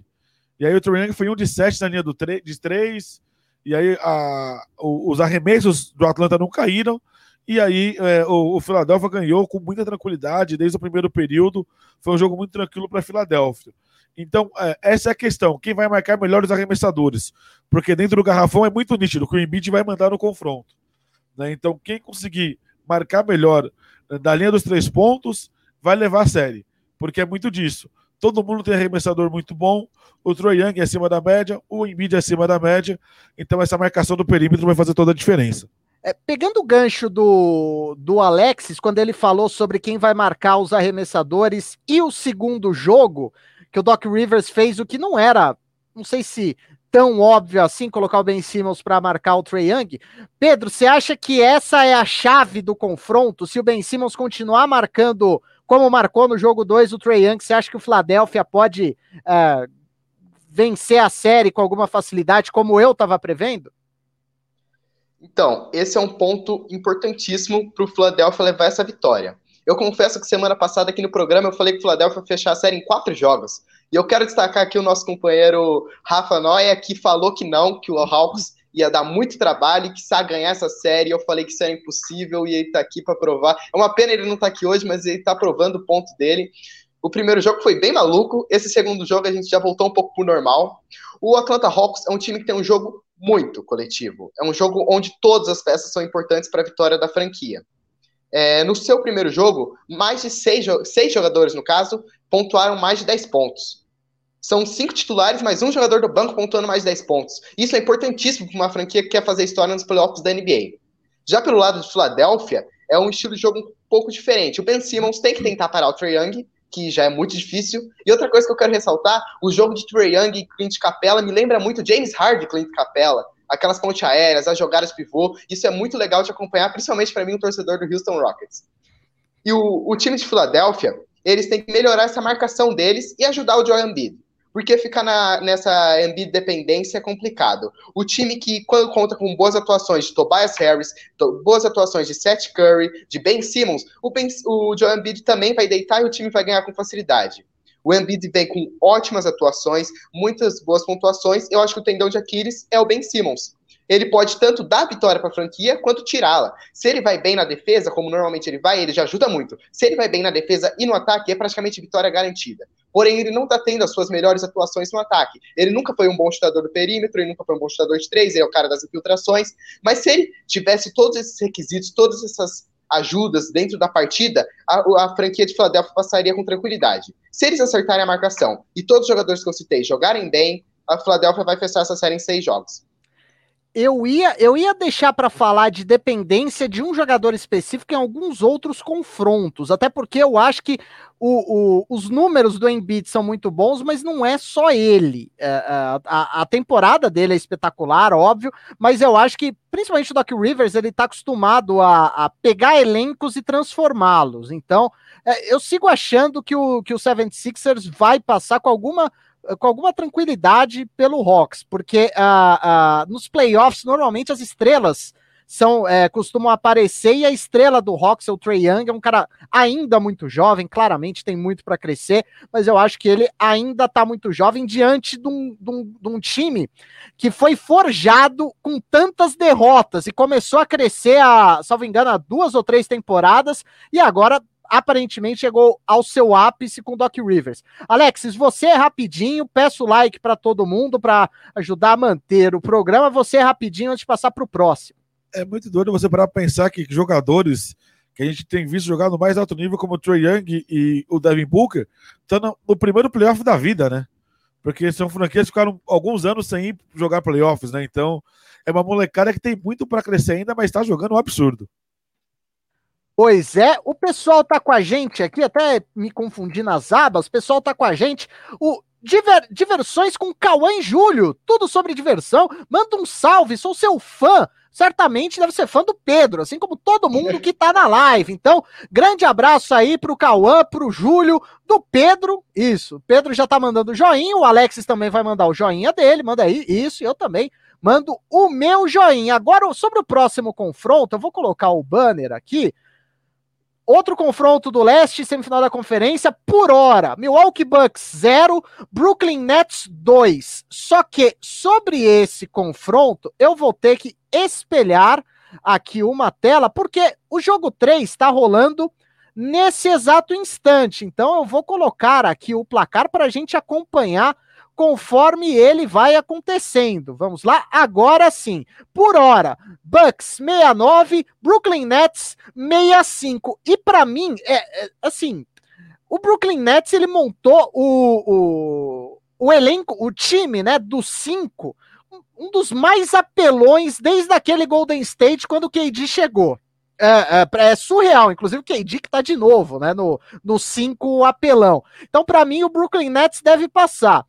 E aí o Trey Young foi um de sete na linha do de três, e aí a, os arremessos do Atlanta não caíram, e aí é, o, o Philadelphia ganhou com muita tranquilidade desde o primeiro período. Foi um jogo muito tranquilo para a Philadelphia. Então, é, essa é a questão. Quem vai marcar melhor os arremessadores? Porque dentro do garrafão é muito nítido que o Embiid vai mandar no confronto. Né? Então, quem conseguir marcar melhor eh, da linha dos três pontos vai levar a série porque é muito disso. Todo mundo tem arremessador muito bom, o Troy Young é acima da média, o Embiid é acima da média, então essa marcação do perímetro vai fazer toda a diferença. É, pegando o gancho do, do Alexis, quando ele falou sobre quem vai marcar os arremessadores e o segundo jogo, que o Doc Rivers fez o que não era, não sei se tão óbvio assim, colocar o Ben Simmons para marcar o Trey Young. Pedro, você acha que essa é a chave do confronto? Se o Ben Simmons continuar marcando como marcou no jogo 2 o Trey Young, você acha que o Philadelphia pode uh, vencer a série com alguma facilidade, como eu estava prevendo? Então, esse é um ponto importantíssimo para o Philadelphia levar essa vitória. Eu confesso que semana passada aqui no programa eu falei que o Philadelphia ia fechar a série em quatro jogos. E eu quero destacar aqui o nosso companheiro Rafa Noia, que falou que não, que o Hawks ia dar muito trabalho e que sabe ganhar essa série. Eu falei que isso era impossível e ele tá aqui para provar. É uma pena ele não tá aqui hoje, mas ele tá provando o ponto dele. O primeiro jogo foi bem maluco. Esse segundo jogo a gente já voltou um pouco pro normal. O Atlanta Hawks é um time que tem um jogo muito coletivo. É um jogo onde todas as peças são importantes para a vitória da franquia. É, no seu primeiro jogo, mais de seis, seis jogadores, no caso, pontuaram mais de 10 pontos. São cinco titulares, mais um jogador do banco pontuando mais de 10 pontos. Isso é importantíssimo para uma franquia que quer fazer história nos playoffs da NBA. Já pelo lado de Filadélfia, é um estilo de jogo um pouco diferente. O Ben Simmons tem que tentar parar o Trae Young, que já é muito difícil. E outra coisa que eu quero ressaltar, o jogo de Trey Young e Clint Capella me lembra muito James Harden e Clint Capella. Aquelas pontes aéreas, as jogadas pivô, isso é muito legal de acompanhar, principalmente para mim, um torcedor do Houston Rockets. E o, o time de Filadélfia, eles têm que melhorar essa marcação deles e ajudar o Joel Embiid porque ficar nessa Embiid dependência é complicado. O time que, quando conta com boas atuações de Tobias Harris, to, boas atuações de Seth Curry, de Ben Simmons, o, ben, o Joel Embiid também vai deitar e o time vai ganhar com facilidade. O Embiid vem com ótimas atuações, muitas boas pontuações. Eu acho que o tendão de Aquiles é o Ben Simmons ele pode tanto dar vitória para a franquia quanto tirá-la. Se ele vai bem na defesa, como normalmente ele vai, ele já ajuda muito. Se ele vai bem na defesa e no ataque, é praticamente vitória garantida. Porém, ele não está tendo as suas melhores atuações no ataque. Ele nunca foi um bom chutador do perímetro, ele nunca foi um bom chutador de três, ele é o cara das infiltrações. Mas se ele tivesse todos esses requisitos, todas essas ajudas dentro da partida, a, a franquia de Philadelphia passaria com tranquilidade. Se eles acertarem a marcação e todos os jogadores que eu citei jogarem bem, a Philadelphia vai fechar essa série em seis jogos eu ia, eu ia deixar para falar de dependência de um jogador específico em alguns outros confrontos, até porque eu acho que o, o, os números do Embiid são muito bons, mas não é só ele. É, é, a, a, temporada dele é espetacular, óbvio, mas eu acho que, principalmente o Doc Rivers, ele está acostumado a, a, pegar elencos e transformá-los. Então, é, eu sigo achando que o, que o 76ers vai passar com alguma com alguma tranquilidade pelo Hawks, porque uh, uh, nos playoffs, normalmente as estrelas são é, costumam aparecer e a estrela do Hawks, o Trey Young, é um cara ainda muito jovem, claramente tem muito para crescer, mas eu acho que ele ainda está muito jovem diante de um, de, um, de um, time que foi forjado com tantas derrotas e começou a crescer, a, salvo engano, há duas ou três temporadas e agora aparentemente chegou ao seu ápice com Doc Rivers. Alexis, você é rapidinho, peço like para todo mundo para ajudar a manter o programa. Você é rapidinho antes de passar para o próximo. É muito doido você parar pensar que jogadores que a gente tem visto jogar no mais alto nível, como o Trey Young e o Devin Booker, estão no, no primeiro playoff da vida, né? Porque são franquias que ficaram alguns anos sem jogar playoffs, né? Então, é uma molecada que tem muito para crescer ainda, mas está jogando um absurdo. Pois é, o pessoal tá com a gente aqui, até me confundi nas abas, o pessoal tá com a gente. O Diver, Diversões com Cauã e Júlio, tudo sobre diversão. Manda um salve, sou seu fã. Certamente deve ser fã do Pedro, assim como todo mundo que tá na live. Então, grande abraço aí pro Cauã, pro Júlio, do Pedro. Isso, Pedro já tá mandando joinha, o Alexis também vai mandar o joinha dele, manda aí, isso, eu também mando o meu joinha. Agora, sobre o próximo confronto, eu vou colocar o banner aqui Outro confronto do leste, semifinal da conferência, por hora. Milwaukee Bucks 0, Brooklyn Nets 2. Só que sobre esse confronto, eu vou ter que espelhar aqui uma tela, porque o jogo 3 está rolando nesse exato instante. Então eu vou colocar aqui o placar para a gente acompanhar conforme ele vai acontecendo. Vamos lá? Agora sim. Por hora, Bucks 69, Brooklyn Nets 65. E para mim, é, é, assim, o Brooklyn Nets ele montou o, o, o elenco, o time, né, dos cinco, um dos mais apelões desde aquele Golden State quando o KD chegou. É, é, é, surreal, inclusive o KD que tá de novo, né, no 5 apelão. Então, para mim, o Brooklyn Nets deve passar.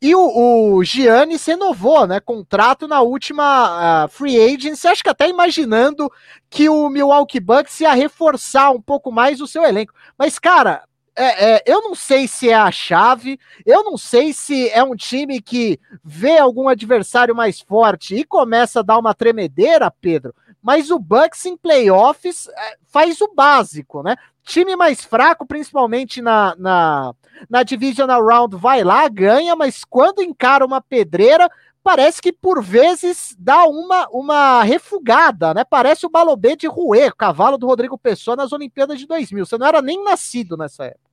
E o, o Giannis renovou, né? Contrato na última uh, free agency. Acho que até imaginando que o Milwaukee Bucks ia reforçar um pouco mais o seu elenco. Mas, cara, é, é, eu não sei se é a chave, eu não sei se é um time que vê algum adversário mais forte e começa a dar uma tremedeira, Pedro. Mas o Bucks em playoffs é, faz o básico, né? Time mais fraco, principalmente na, na, na Divisional Round, vai lá, ganha, mas quando encara uma pedreira, parece que por vezes dá uma, uma refugada, né? Parece o Balobê de Rouet, cavalo do Rodrigo Pessoa nas Olimpíadas de 2000. Você não era nem nascido nessa época.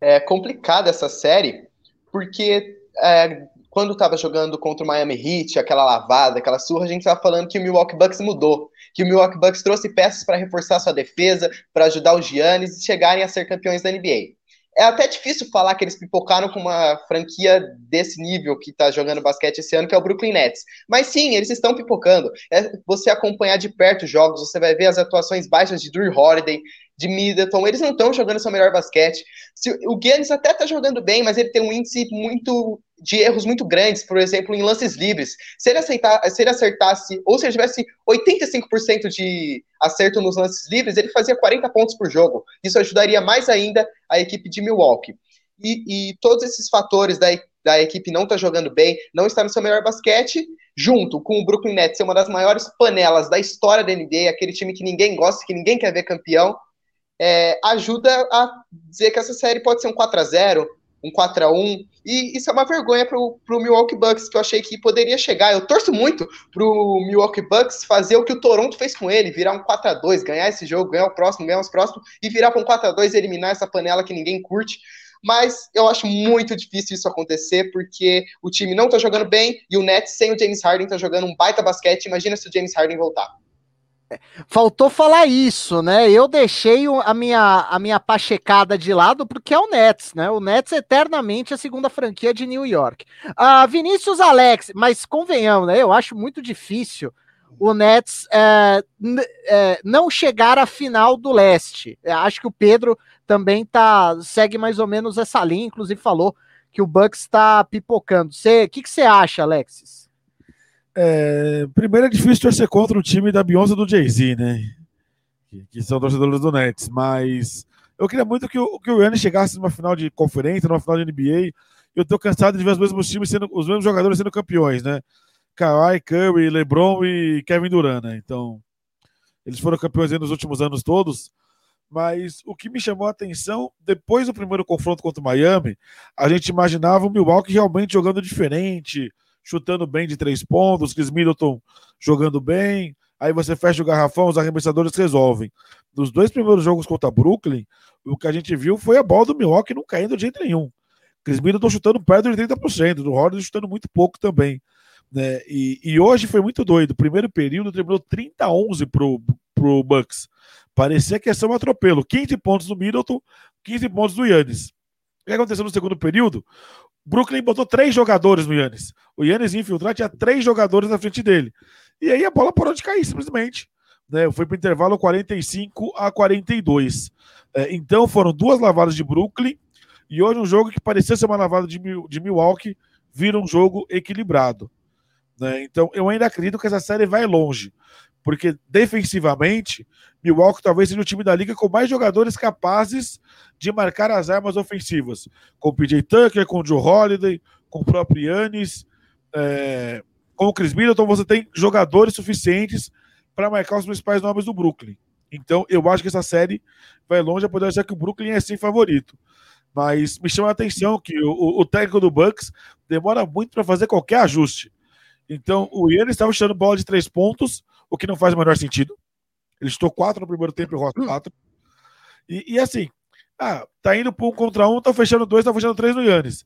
É complicada essa série, porque é, quando estava jogando contra o Miami Heat, aquela lavada, aquela surra, a gente estava falando que o Milwaukee Bucks mudou, que o Milwaukee Bucks trouxe peças para reforçar sua defesa, para ajudar os Giannis e chegarem a ser campeões da NBA. É até difícil falar que eles pipocaram com uma franquia desse nível que está jogando basquete esse ano, que é o Brooklyn Nets. Mas sim, eles estão pipocando. É você acompanhar de perto os jogos, você vai ver as atuações baixas de Drew Holiday, de Middleton, eles não estão jogando seu melhor basquete. O Giannis até está jogando bem, mas ele tem um índice muito de erros muito grandes, por exemplo, em lances livres. Se ele, aceitar, se ele acertasse, ou se ele tivesse 85% de acerto nos lances livres, ele fazia 40 pontos por jogo. Isso ajudaria mais ainda a equipe de Milwaukee. E, e todos esses fatores da, da equipe não estar tá jogando bem, não estar no seu melhor basquete, junto com o Brooklyn Nets ser uma das maiores panelas da história da NBA, aquele time que ninguém gosta, que ninguém quer ver campeão, é, ajuda a dizer que essa série pode ser um 4 a 0 um 4 a 1 e isso é uma vergonha pro, pro Milwaukee Bucks, que eu achei que poderia chegar. Eu torço muito pro Milwaukee Bucks fazer o que o Toronto fez com ele, virar um 4 a 2 ganhar esse jogo, ganhar o próximo, ganhar os próximos, e virar para um 4 a 2 e eliminar essa panela que ninguém curte. Mas eu acho muito difícil isso acontecer, porque o time não tá jogando bem, e o Nets sem o James Harden tá jogando um baita basquete. Imagina se o James Harden voltar. Faltou falar isso, né? Eu deixei a minha, a minha pachecada de lado porque é o Nets, né? O Nets é eternamente a segunda franquia de New York. Uh, Vinícius Alex, mas convenhamos, né? Eu acho muito difícil o Nets é, é, não chegar à final do leste. Eu acho que o Pedro também tá, segue mais ou menos essa linha, inclusive falou que o Bucks está pipocando. O que você acha, Alexis? É, primeiro é difícil torcer contra o time da Beyoncé e do Jay-Z, né? Que, que, são torcedores do Nets, mas eu queria muito que o, que o Yannis chegasse numa final de conferência, numa final de NBA. Eu tô cansado de ver os mesmos times sendo, os mesmos jogadores sendo campeões, né? Kawhi, Curry, LeBron e Kevin Durant, né? Então, eles foram campeões nos últimos anos todos. Mas o que me chamou a atenção, depois do primeiro confronto contra o Miami, a gente imaginava o Milwaukee realmente jogando diferente, chutando bem de três pontos, Chris Middleton jogando bem, aí você fecha o garrafão, os arremessadores resolvem. Nos dois primeiros jogos contra Brooklyn, o que a gente viu foi a bola do Milwaukee não caindo de jeito nenhum. Chris Middleton chutando perto de 30%, do Horner chutando muito pouco também. Né? E, e, hoje foi muito doido. Primeiro período terminou 30 a 11 pro, pro Bucks. Parecia que ia ser um atropelo. 15 pontos do Middleton, 15 pontos do Yannis. O que aconteceu no segundo período? Brooklyn botou três jogadores no Yannis. O Yannis infiltrado tinha três jogadores na frente dele. E aí a bola parou de cair, simplesmente. Né? Foi para o intervalo 45 a 42. É, então foram duas lavadas de Brooklyn. E hoje um jogo que parecia ser uma lavada de, de Milwaukee vira um jogo equilibrado. Né? Então eu ainda acredito que essa série vai longe. Porque defensivamente, Milwaukee talvez seja o time da liga com mais jogadores capazes de marcar as armas ofensivas. Com o PJ Tucker, com o Joe Holiday, com o próprio Yannis, é, com o Chris Middleton, você tem jogadores suficientes para marcar os principais nomes do Brooklyn. Então, eu acho que essa série vai longe, apesar de que o Brooklyn é sim favorito. Mas me chama a atenção que o, o técnico do Bucks demora muito para fazer qualquer ajuste. Então, o Yannis estava chutando bola de três pontos, o que não faz o menor sentido. Ele estou quatro no primeiro tempo e o quatro. E, e, assim, ah, tá indo para um contra um, tá fechando dois, tá fechando três no Yannis.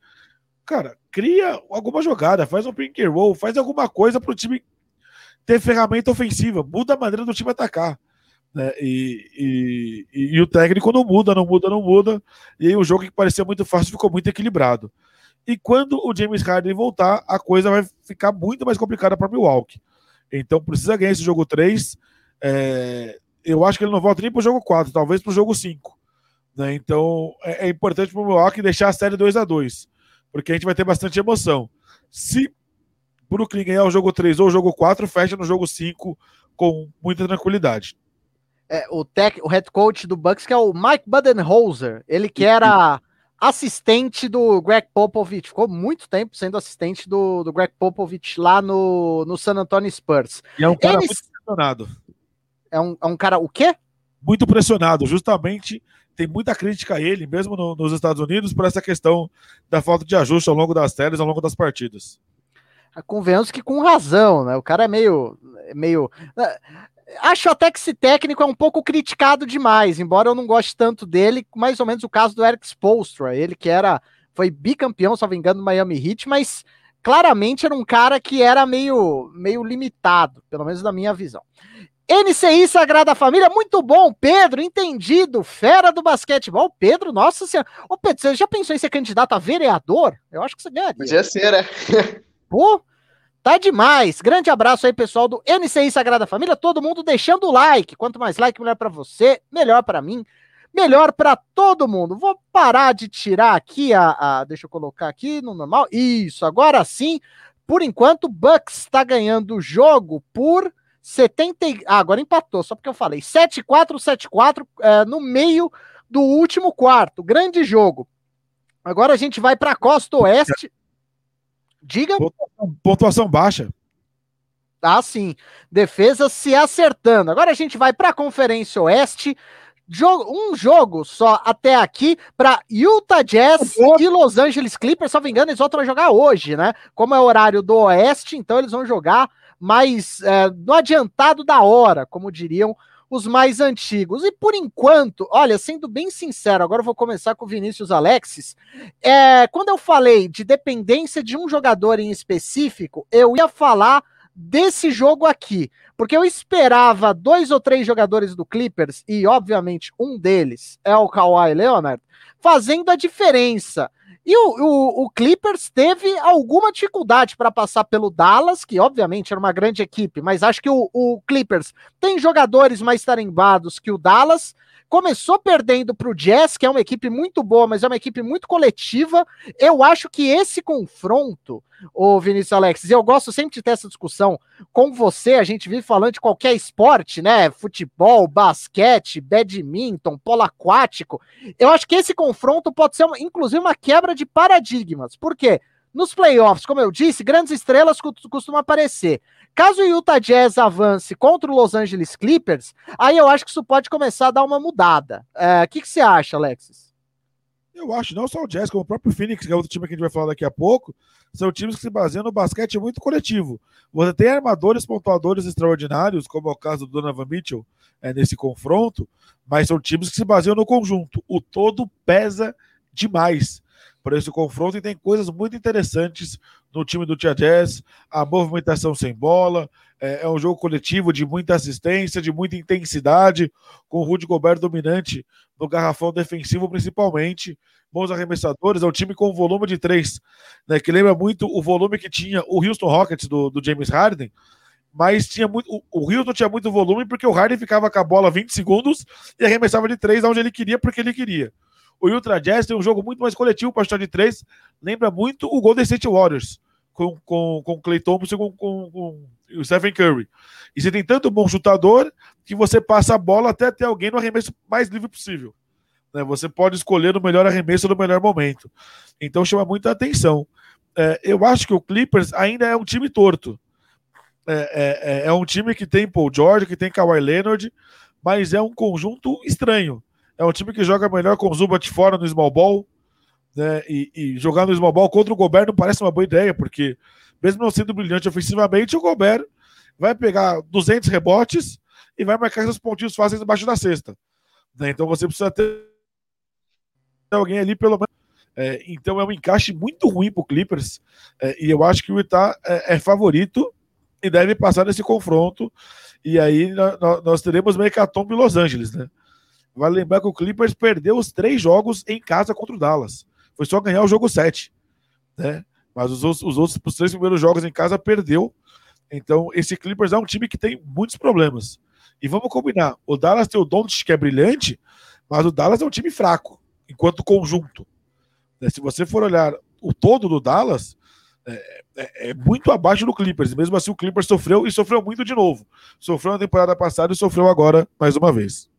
Cara, cria alguma jogada, faz um pink and roll, faz alguma coisa para o time ter ferramenta ofensiva, muda a maneira do time atacar. Né? E, e, e, o técnico não muda, não muda, não muda. E aí o jogo que parecia muito fácil ficou muito equilibrado. E quando o James Harden voltar, a coisa vai ficar muito mais complicada para Milwaukee. Então precisa ganhar esse jogo 3. É, eu acho que ele não volta nem para o jogo 4, talvez para o jogo 5. Né? Então é, é importante para o Milwaukee deixar a série 2 a 2 porque a gente vai ter bastante emoção. Se Brooklyn ganhar o jogo 3 ou o jogo 4, fecha no jogo 5 com muita tranquilidade. É, o, tech, o head coach do Bucks, que é o Mike Budenholzer, ele que era assistente do Greg Popovich, ficou muito tempo sendo assistente do, do Greg Popovich lá no, no San Antonio Spurs. E é um cara Eles... muito pressionado. É um, é um cara o quê? Muito pressionado, justamente tem muita crítica a ele, mesmo no, nos Estados Unidos, por essa questão da falta de ajuste ao longo das séries, ao longo das partidas. Convenhamos que com razão, né? O cara é meio. É meio. Acho até que esse técnico é um pouco criticado demais, embora eu não goste tanto dele, mais ou menos o caso do Eric Spolstra, ele que era foi bicampeão, se não me engano, do Miami Heat, mas claramente era um cara que era meio, meio limitado, pelo menos na minha visão. NCI Sagrada Família, muito bom, Pedro, entendido, fera do basquetebol. Pedro, nossa senhora. Ô, Pedro, você já pensou em ser candidato a vereador? Eu acho que você ganharia. Podia ser, né? Pô, tá demais. Grande abraço aí, pessoal do NCI Sagrada Família. Todo mundo deixando o like. Quanto mais like, melhor para você, melhor para mim, melhor para todo mundo. Vou parar de tirar aqui a, a, Deixa eu colocar aqui no normal. Isso, agora sim. Por enquanto, Bucks está ganhando o jogo por 70. Ah, agora empatou, só porque eu falei. 7-4, 7-4 é, no meio do último quarto. Grande jogo. Agora a gente vai para a Costa Oeste. Diga. Pontuação, pontuação baixa. Ah, sim. Defesa se acertando. Agora a gente vai para a Conferência Oeste. Jogo, um jogo só até aqui para Utah Jazz e Los Angeles Clippers. Se não me engano, eles voltam a jogar hoje, né? Como é o horário do Oeste, então eles vão jogar mais é, no adiantado da hora, como diriam os mais antigos. E por enquanto, olha, sendo bem sincero, agora eu vou começar com o Vinícius Alexis. É, quando eu falei de dependência de um jogador em específico, eu ia falar desse jogo aqui, porque eu esperava dois ou três jogadores do Clippers, e obviamente um deles é o Kawhi Leonard, fazendo a diferença. E o, o, o Clippers teve alguma dificuldade para passar pelo Dallas, que obviamente era uma grande equipe, mas acho que o, o Clippers tem jogadores mais tarimbados que o Dallas. Começou perdendo para o Jazz, que é uma equipe muito boa, mas é uma equipe muito coletiva. Eu acho que esse confronto, o Vinícius Alexis, eu gosto sempre de ter essa discussão com você. A gente vive falando de qualquer esporte, né? Futebol, basquete, badminton, polo aquático. Eu acho que esse confronto pode ser, inclusive, uma quebra de paradigmas. Por quê? Nos playoffs, como eu disse, grandes estrelas costumam aparecer. Caso o Utah Jazz avance contra o Los Angeles Clippers, aí eu acho que isso pode começar a dar uma mudada. O é, que, que você acha, Alexis? Eu acho, não só o Jazz, como o próprio Phoenix, que é outro time que a gente vai falar daqui a pouco, são times que se baseiam no basquete muito coletivo. Você tem armadores pontuadores extraordinários, como é o caso do Donovan Mitchell é, nesse confronto, mas são times que se baseiam no conjunto. O todo pesa demais para esse confronto. E tem coisas muito interessantes no time do Tia Jazz, a movimentação sem bola, é, é, um jogo coletivo de muita assistência, de muita intensidade, com o Rudy Gobert dominante no garrafão defensivo principalmente, bons arremessadores, é um time com volume de três, né, que lembra muito o volume que tinha o Houston Rockets do, do James Harden, mas tinha muito, o, Houston tinha muito volume porque o Harden ficava com a bola 20 segundos e arremessava de três onde ele queria, porque ele queria. O Utah Jazz tem um jogo muito mais coletivo para de três. Lembra muito o Golden State Warriors, com, com, com Clay Thompson com, com, com o Stephen Curry. E você tem tanto bom chutador que você passa a bola até ter alguém no arremesso mais livre possível. Né? Você pode escolher o melhor arremesso no melhor momento. Então chama muita atenção. É, eu acho que o Clippers ainda é um time torto. É, é, é, é um time que tem Paul George, que tem Kawhi Leonard, mas é um conjunto estranho. É um time que joga melhor com o Zubat fora no small ball. Né? E, e jogar no small ball contra o Gobert não parece uma boa ideia, porque mesmo não sendo brilhante ofensivamente, o Gobert vai pegar 200 rebotes e vai marcar seus pontinhos fáceis embaixo da cesta. Né? Então você precisa ter alguém ali pelo menos. É, então é um encaixe muito ruim para o Clippers é, e eu acho que o Utah é, é, favorito e deve passar nesse confronto. E aí nós, nós teremos Mecatombe Los Angeles, né? Vale lembrar que o Clippers perdeu os três jogos em casa contra o Dallas. Foi só ganhar o jogo 7. Né? Mas os, os outros os três primeiros jogos em casa perdeu. Então, esse Clippers é um time que tem muitos problemas. E vamos combinar: o Dallas tem o Doncic que é brilhante, mas o Dallas é um time fraco, enquanto conjunto. Né? Se você for olhar o todo do Dallas, é, é, é, muito abaixo do Clippers. Mesmo assim, o Clippers sofreu e sofreu muito de novo. Sofreu na temporada passada e sofreu agora mais uma vez.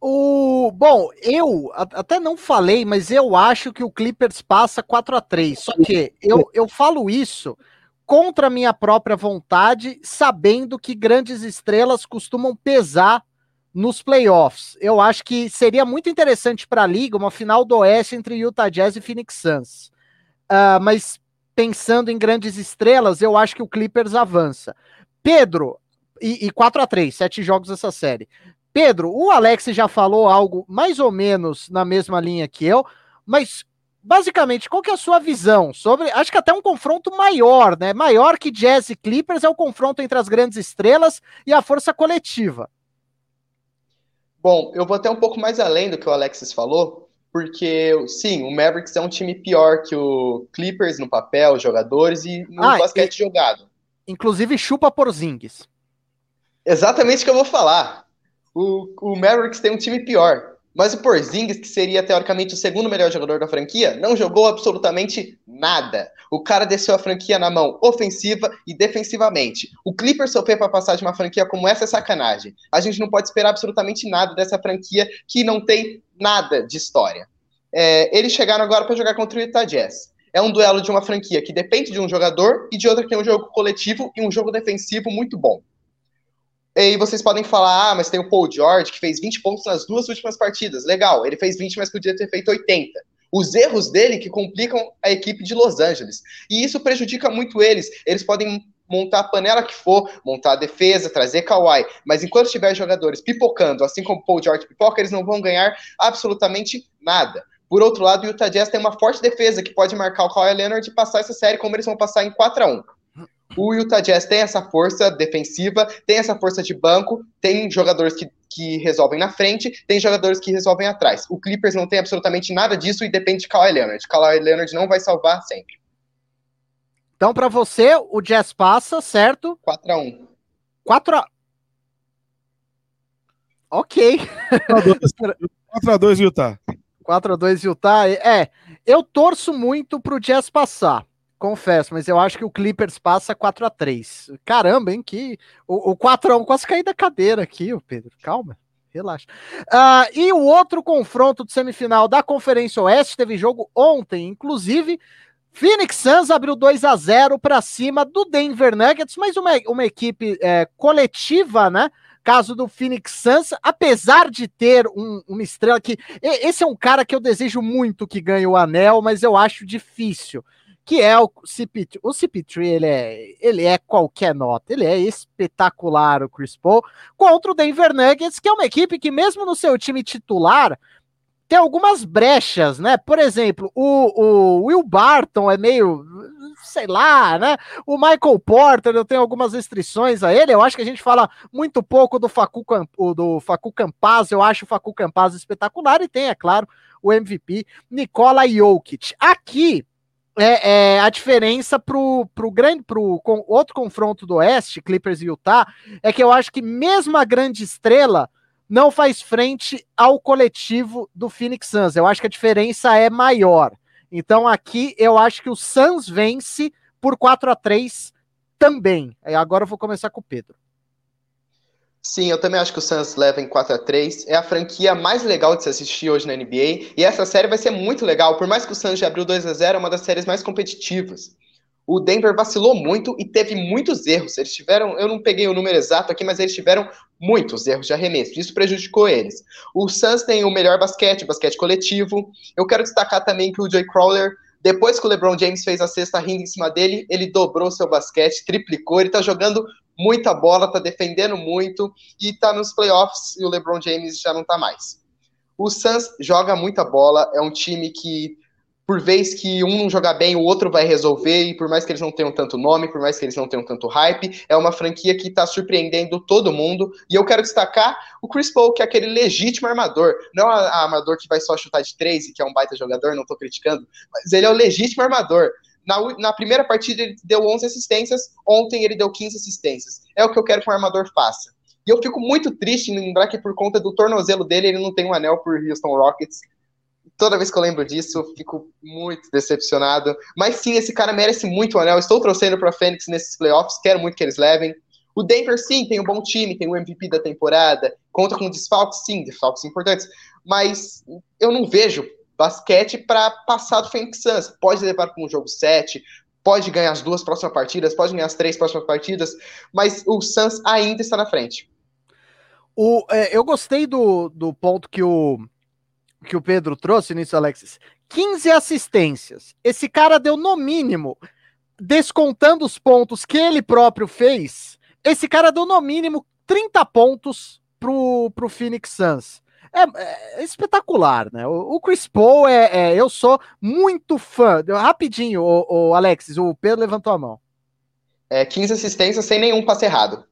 O, bom, eu até não falei, mas eu acho que o Clippers passa 4 a 3 Só que eu, eu falo isso contra a minha própria vontade, sabendo que grandes estrelas costumam pesar nos playoffs. Eu acho que seria muito interessante para a liga uma final do Oeste entre Utah Jazz e Phoenix Suns. Uh, mas pensando em grandes estrelas, eu acho que o Clippers avança. Pedro, e, e 4 a 3 sete jogos dessa série. Pedro, o Alex já falou algo mais ou menos na mesma linha que eu, mas basicamente, qual que é a sua visão sobre, acho que até um confronto maior, né? Maior que Jazz e Clippers é o confronto entre as grandes estrelas e a força coletiva. Bom, eu vou até um pouco mais além do que o Alexis falou, porque sim, o Mavericks é um time pior que o Clippers no papel, jogadores e no ah, basquete e, jogado. Inclusive chupa por Zings. Exatamente o que eu vou falar. O, o Mavericks tem um time pior. Mas o Porzingis, que seria teoricamente o segundo melhor jogador da franquia, não jogou absolutamente nada. O cara desceu a franquia na mão ofensiva e defensivamente. O Clippers sofrer para passar de uma franquia como essa é sacanagem. A gente não pode esperar absolutamente nada dessa franquia que não tem nada de história. É, eles chegaram agora para jogar contra o Utah Jazz. É um duelo de uma franquia que depende de um jogador e de outra que tem um jogo coletivo e um jogo defensivo muito bom. E vocês podem falar, ah, mas tem o Paul George que fez 20 pontos nas duas últimas partidas. Legal, ele fez 20, mas podia ter feito 80. Os erros dele que complicam a equipe de Los Angeles. E isso prejudica muito eles. Eles podem montar a panela que for, montar a defesa, trazer Kawhi, mas enquanto tiver jogadores pipocando, assim como Paul George pipoca, eles não vão ganhar absolutamente nada. Por outro lado, o Utah Jazz tem uma forte defesa que pode marcar o Kawhi Leonard e passar essa série como eles vão passar em 4 a 1 o Utah Jazz tem essa força defensiva, tem essa força de banco, tem jogadores que, que resolvem na frente, tem jogadores que resolvem atrás. O Clippers não tem absolutamente nada disso e depende de Kawhi Leonard. Kawhi Leonard não vai salvar sempre. Então, para você, o Jazz passa, certo? 4 a 1 4 a Ok. 4 a 2 Utah. 4 a 2 Utah. É, eu torço muito pro Jazz passar. Confesso, mas eu acho que o Clippers passa 4 a 3 Caramba, hein? Que o, o 4 a 1 quase caí da cadeira aqui, o Pedro. Calma, relaxa. Uh, e o outro confronto de semifinal da Conferência Oeste teve jogo ontem, inclusive. Phoenix Suns abriu 2 a 0 para cima do Denver Nuggets, mas uma, uma equipe é, coletiva, né? Caso do Phoenix Suns, apesar de ter um, uma estrela que. Esse é um cara que eu desejo muito que ganhe o anel, mas eu acho difícil que é o CP3. O CP3 ele é, ele é qualquer nota, ele é espetacular o Chris Paul contra o Denver Nuggets, que é uma equipe que mesmo no seu time titular tem algumas brechas, né? Por exemplo, o, o Will Barton é meio, sei lá, né? O Michael Porter, eu tenho algumas restrições a ele. Eu acho que a gente fala muito pouco do Facu, do Facu Campaz. Eu acho o Facu Campaz espetacular e tem, é claro, o MVP Nikola Jokic. Aqui é, é, a diferença pro, pro grande pro com, outro confronto do Oeste, Clippers e Utah, é que eu acho que mesmo a grande estrela não faz frente ao coletivo do Phoenix Suns. Eu acho que a diferença é maior. Então aqui eu acho que o Suns vence por 4 a 3 também. Agora eu vou começar com o Pedro. Sim, eu também acho que o Suns leva em 4 a 3 É a franquia mais legal de se assistir hoje na NBA. E essa série vai ser muito legal. Por mais que o Suns já abriu 2 a 0 é uma das séries mais competitivas. O Denver vacilou muito e teve muitos erros. Eles tiveram, eu não peguei o número exato aqui, mas eles tiveram muitos erros de arremesso. Isso prejudicou eles. O Suns tem o melhor basquete, basquete coletivo. Eu quero destacar também que o Jay Crowder depois que o LeBron James fez a cesta rindo em cima dele, ele dobrou seu basquete, triplicou, ele tá jogando muita bola, tá defendendo muito e tá nos playoffs e o LeBron James já não tá mais. O Suns joga muita bola, é um time que por vez que um não jogar bem, o outro vai resolver, e por mais que eles não tenham tanto nome, por mais que eles não tenham tanto hype, é uma franquia que está surpreendendo todo mundo. E eu quero destacar o Chris Paul, que é aquele legítimo armador. Não a, armador que vai só chutar de três e que é um baita jogador, não estou criticando, mas ele é o legítimo armador. Na, na, primeira partida ele deu 11 assistências, ontem ele deu 15 assistências. É o que eu quero que um armador faça. E eu fico muito triste em lembrar que por conta do tornozelo dele, ele não tem um anel por Houston Rockets. Toda vez que eu lembro disso, eu fico muito decepcionado. Mas sim, esse cara merece muito o anel. Estou trouxendo para Fênix nesses playoffs, quero muito que eles levem. O Denver, sim, tem um bom time, tem o MVP da temporada, conta com desfalques, sim, desfalques importantes, mas eu não vejo basquete para passar do Phoenix Suns. Pode levar para um jogo 7, pode ganhar as duas próximas partidas, pode ganhar as três próximas partidas, mas o Suns ainda está na frente. O, é, eu gostei do, do ponto que o, que o Pedro trouxe nisso, Alexis. 15 assistências. Esse cara deu no mínimo descontando os pontos que ele próprio fez, esse cara deu no mínimo 30 pontos pro, pro Phoenix Suns. É, é, espetacular, né? O, o Chris Paul é, é, Eu sou muito fã. Rapidinho, o, o Alexis, o Pedro levantou a mão. É, 15 assistências sem nenhum passe errado.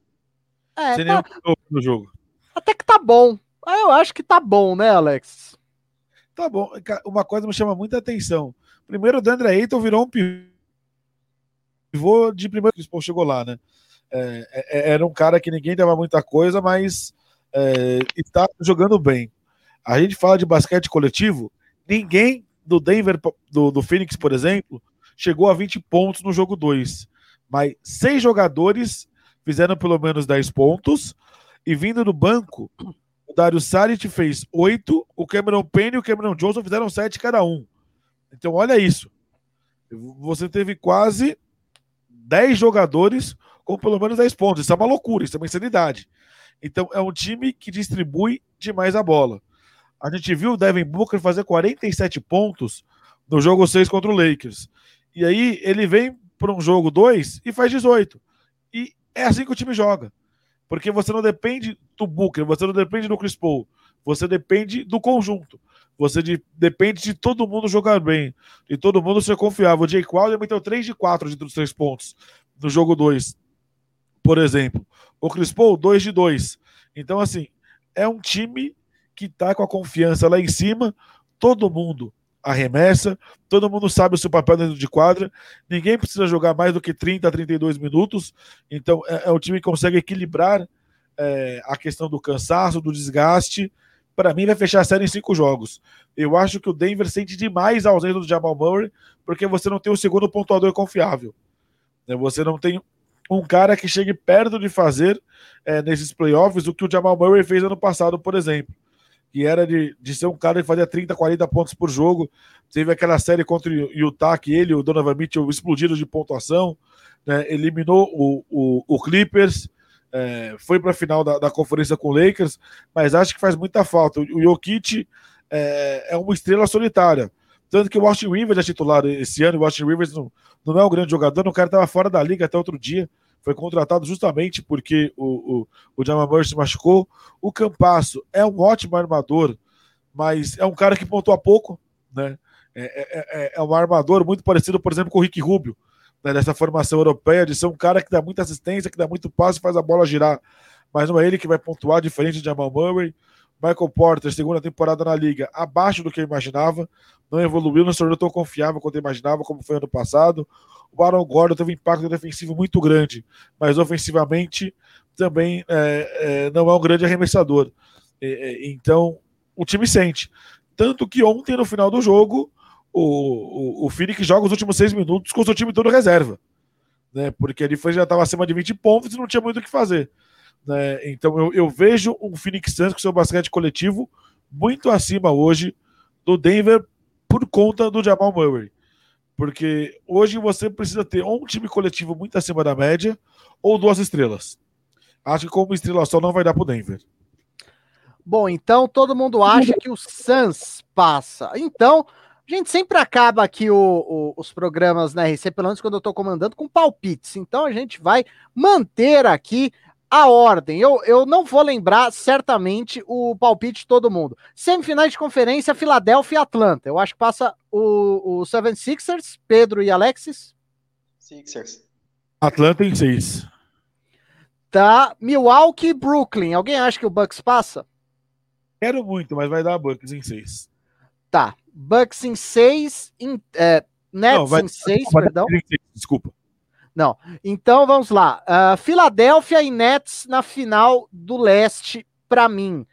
É, sem tá, nenhum no jogo. Até que tá bom. Ah, eu acho que tá bom, né, Alexis? Tá bom. Uma coisa me chama muita atenção. Primeiro, o Dandre Ayton virou um pivô de primeiro que o chegou lá, né? É, é, é, era um cara que ninguém dava muita coisa, mas é, está jogando bem. A gente fala de basquete coletivo, ninguém do Denver, do, do Phoenix, por exemplo, chegou a 20 pontos no jogo 2. Mas seis jogadores fizeram pelo menos 10 pontos, e vindo do banco, Dario Saric fez 8, o Cameron Payne e o Cameron Johnson fizeram 7 cada um. Então, olha isso. Você teve quase 10 jogadores com pelo menos 10 pontos. Isso é uma loucura, isso é uma insanidade. Então é um time que distribui demais a bola. A gente viu o Devin Booker fazer 47 pontos no jogo 6 contra o Lakers. E aí ele vem para um jogo 2 e faz 18. E é assim que o time joga. Porque você não depende do Booker, você não depende do Chris Paul, você depende do conjunto. Você de, depende de todo mundo jogar bem, de todo mundo ser confiável. O Jay Crowder meteu 3 de 4 de 3 pontos no jogo 2, por exemplo. O Chris Paul, 2 de 2. Então, assim, é um time que tá com a confiança lá em cima, todo mundo arremessa, todo mundo sabe o seu papel dentro de quadra, ninguém precisa jogar mais do que 30 a 32 minutos, então é, é um time que consegue equilibrar é, a questão do cansaço, do desgaste. Para mim, vai fechar a série em cinco jogos. Eu acho que o Denver sente demais a ausência do Jamal Murray, porque você não tem o segundo pontuador confiável. Né? Você não tem um cara que chegue perto de fazer é, nesses playoffs o que o Jamal Murray fez ano passado, por exemplo. Que era de, de ser um cara que fazia 30, 40 pontos por jogo. Teve aquela série contra o Utah que ele, o Donovan Mitchell, explodiram de pontuação. Né, eliminou o, o, o Clippers. É, foi para a final da, da, conferência com o Lakers, mas acho que faz muita falta. O Jokic é, é uma estrela solitária. Tanto que o Austin Rivers é titular esse ano, o Austin Rivers não, não é um grande jogador, o cara estava fora da liga até outro dia, foi contratado justamente porque o, o, o Jamal Murray se machucou. O Campasso é um ótimo armador, mas é um cara que pontua pouco, né? É, é, é, é um armador muito parecido, por exemplo, com o Rick Rubio, né, dessa formação europeia, de ser um cara que dá muita assistência, que dá muito passe, faz a bola girar, mas não é ele que vai pontuar, diferente de Jamal Murray. Michael Porter, segunda temporada na liga, abaixo do que eu imaginava, não evoluiu, não se tornou tão confiável quanto imaginava, como foi ano passado. O Aaron Gordon teve um impacto defensivo muito grande, mas ofensivamente também é, é, não é um grande arremessador. É, é então, o time sente. Tanto que ontem, no final do jogo, o, o, o Phoenix joga os últimos seis minutos com o seu time todo reserva. Né? Porque ele foi, já estava acima de 20 pontos e não tinha muito o que fazer. Né? Então eu, eu vejo um Phoenix Suns com seu basquete coletivo muito acima hoje do Denver por conta do Jamal Murray. Porque hoje você precisa ter ou um time coletivo muito acima da média ou duas estrelas. Acho que como estrela só não vai dar pro Denver. Bom, então todo mundo acha que o Suns passa. Então, a gente sempre acaba aqui o, o, os programas na RC, pelo menos quando eu estou comandando, com palpites. Então a gente vai manter aqui a ordem. Eu, eu não vou lembrar certamente o palpite de todo mundo. Semifinais de conferência, Filadélfia e Atlanta. Eu acho que passa o, o Seven Sixers, Pedro e Alexis. Sixers. Atlanta em seis. Tá. Milwaukee e Brooklyn. Alguém acha que o Bucks passa? Quero muito, mas vai dar Bucks em seis. Tá. Bucks em seis. Em, é, Nets não, vai, em seis, perdão. Em seis, desculpa. Não. Então vamos lá. Uh, Filadélfia e Nets na final do leste, para mim.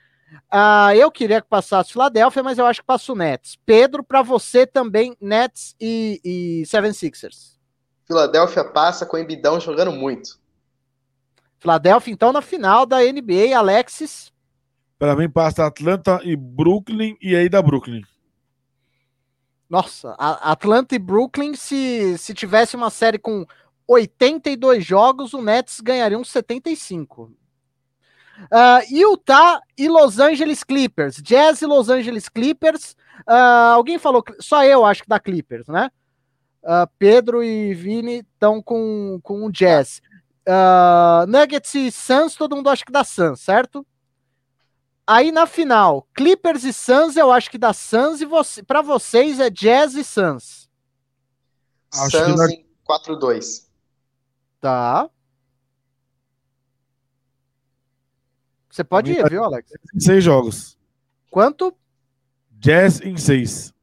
Uh, eu queria que passasse Filadélfia, mas eu acho que passa o Nets. Pedro, para você também, Nets e, e Seven Sixers. Filadélfia passa com o Embidão jogando muito. Filadélfia, então, na final da NBA, Alexis. Para mim, passa Atlanta e Brooklyn, e aí da Brooklyn. Nossa, Atlanta e Brooklyn, se, se tivesse uma série com 82 jogos, o Nets ganharia uns 75. Uh, Utah e Los Angeles Clippers. Jazz e Los Angeles Clippers. Uh, alguém falou, só eu acho que dá Clippers, né? Uh, Pedro e Vini estão com, com o Jazz. Uh, Nuggets e Suns, todo mundo acha que dá Suns, certo? Aí na final, Clippers e Suns, eu acho que dá Suns e você, para vocês é Jazz e Suns. Acho Suns que em 4-2. Tá. Você pode ir, viu, Alex? Seis jogos. Quanto? Jazz em seis.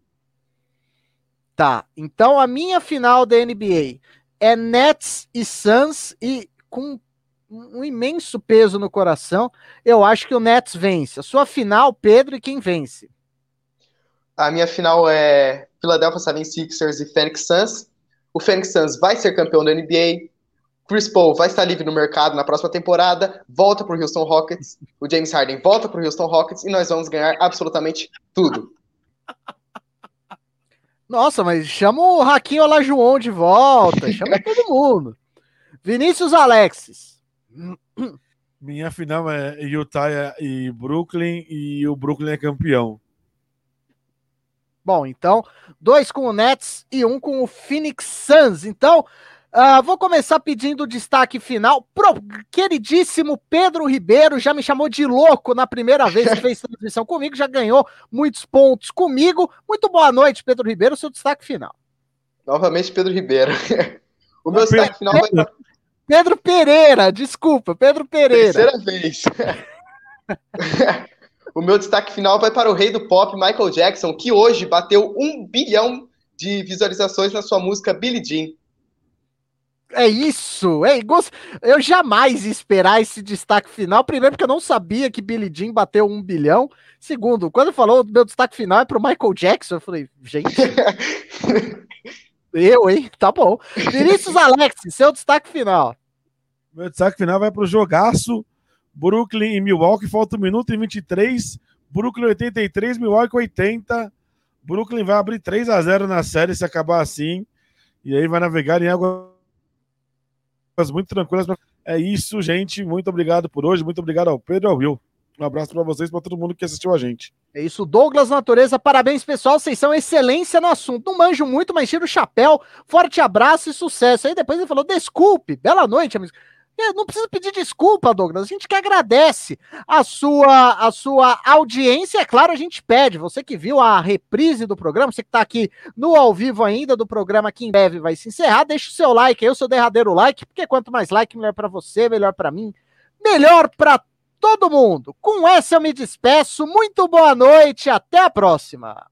Tá. Então a minha final da NBA é Nets e Suns e com um imenso peso no coração, eu acho que o Nets vence. A sua final, Pedro, e quem vence? A minha final é Philadelphia 76ers e Phoenix Suns. O Phoenix Suns vai ser campeão da NBA. Chris Paul vai estar livre no mercado na próxima temporada, volta para o Houston Rockets. O James Harden volta para o Houston Rockets e nós vamos ganhar absolutamente tudo. Nossa, mas chama o Raquinho Olajuwon de volta, chama todo mundo. Vinícius Alexis. Minha final é Utah e Brooklyn e o Brooklyn é campeão. Bom, então, dois com o Nets e um com o Phoenix Suns. Então, uh, vou começar pedindo o destaque final pro queridíssimo Pedro Ribeiro. Já me chamou de louco na primeira vez que fez transmissão comigo, já ganhou muitos pontos comigo. Muito boa noite, Pedro Ribeiro. Seu destaque final. Novamente, Pedro Ribeiro. O meu destaque final vai Pedro Pereira, desculpa, Pedro Pereira. Terceira vez. o meu destaque final vai para o rei do pop, Michael Jackson, que hoje bateu um bilhão de visualizações na sua música Billie Jean. É isso, é Eu jamais ia esperar esse destaque final. Primeiro, porque eu não sabia que Billie Jean bateu um bilhão. Segundo, quando falou meu destaque final é para o Michael Jackson, eu falei, gente. eu, hein? Tá bom. Vinícius Alex, seu destaque final. Meu destaque final vai para o jogaço Brooklyn e Milwaukee. Falta 1 minuto e 23. Brooklyn 83, Milwaukee 80. Brooklyn vai abrir 3 a 0 na série se acabar assim. E aí vai navegar em águas muito tranquilas. É isso, gente. Muito obrigado por hoje. Muito obrigado ao Pedro e ao Will. Um abraço para vocês, para todo mundo que assistiu a gente. É isso, Douglas Natureza. Parabéns, pessoal. Vocês são excelência no assunto. Não manjo muito, mas tiro o chapéu. Forte abraço e sucesso. Aí depois ele falou: desculpe, bela noite, amigos. É, não precisa pedir desculpa, Douglas. A gente que agradece a sua, a sua audiência. É claro, a gente pede. Você que viu a reprise do programa, você que está aqui no ao vivo ainda do programa, que em breve vai se encerrar, deixa o seu like aí, o seu derradeiro like, porque quanto mais like, melhor para você, melhor para mim, melhor para todo mundo. Com essa eu me despeço. Muito boa noite, até a próxima.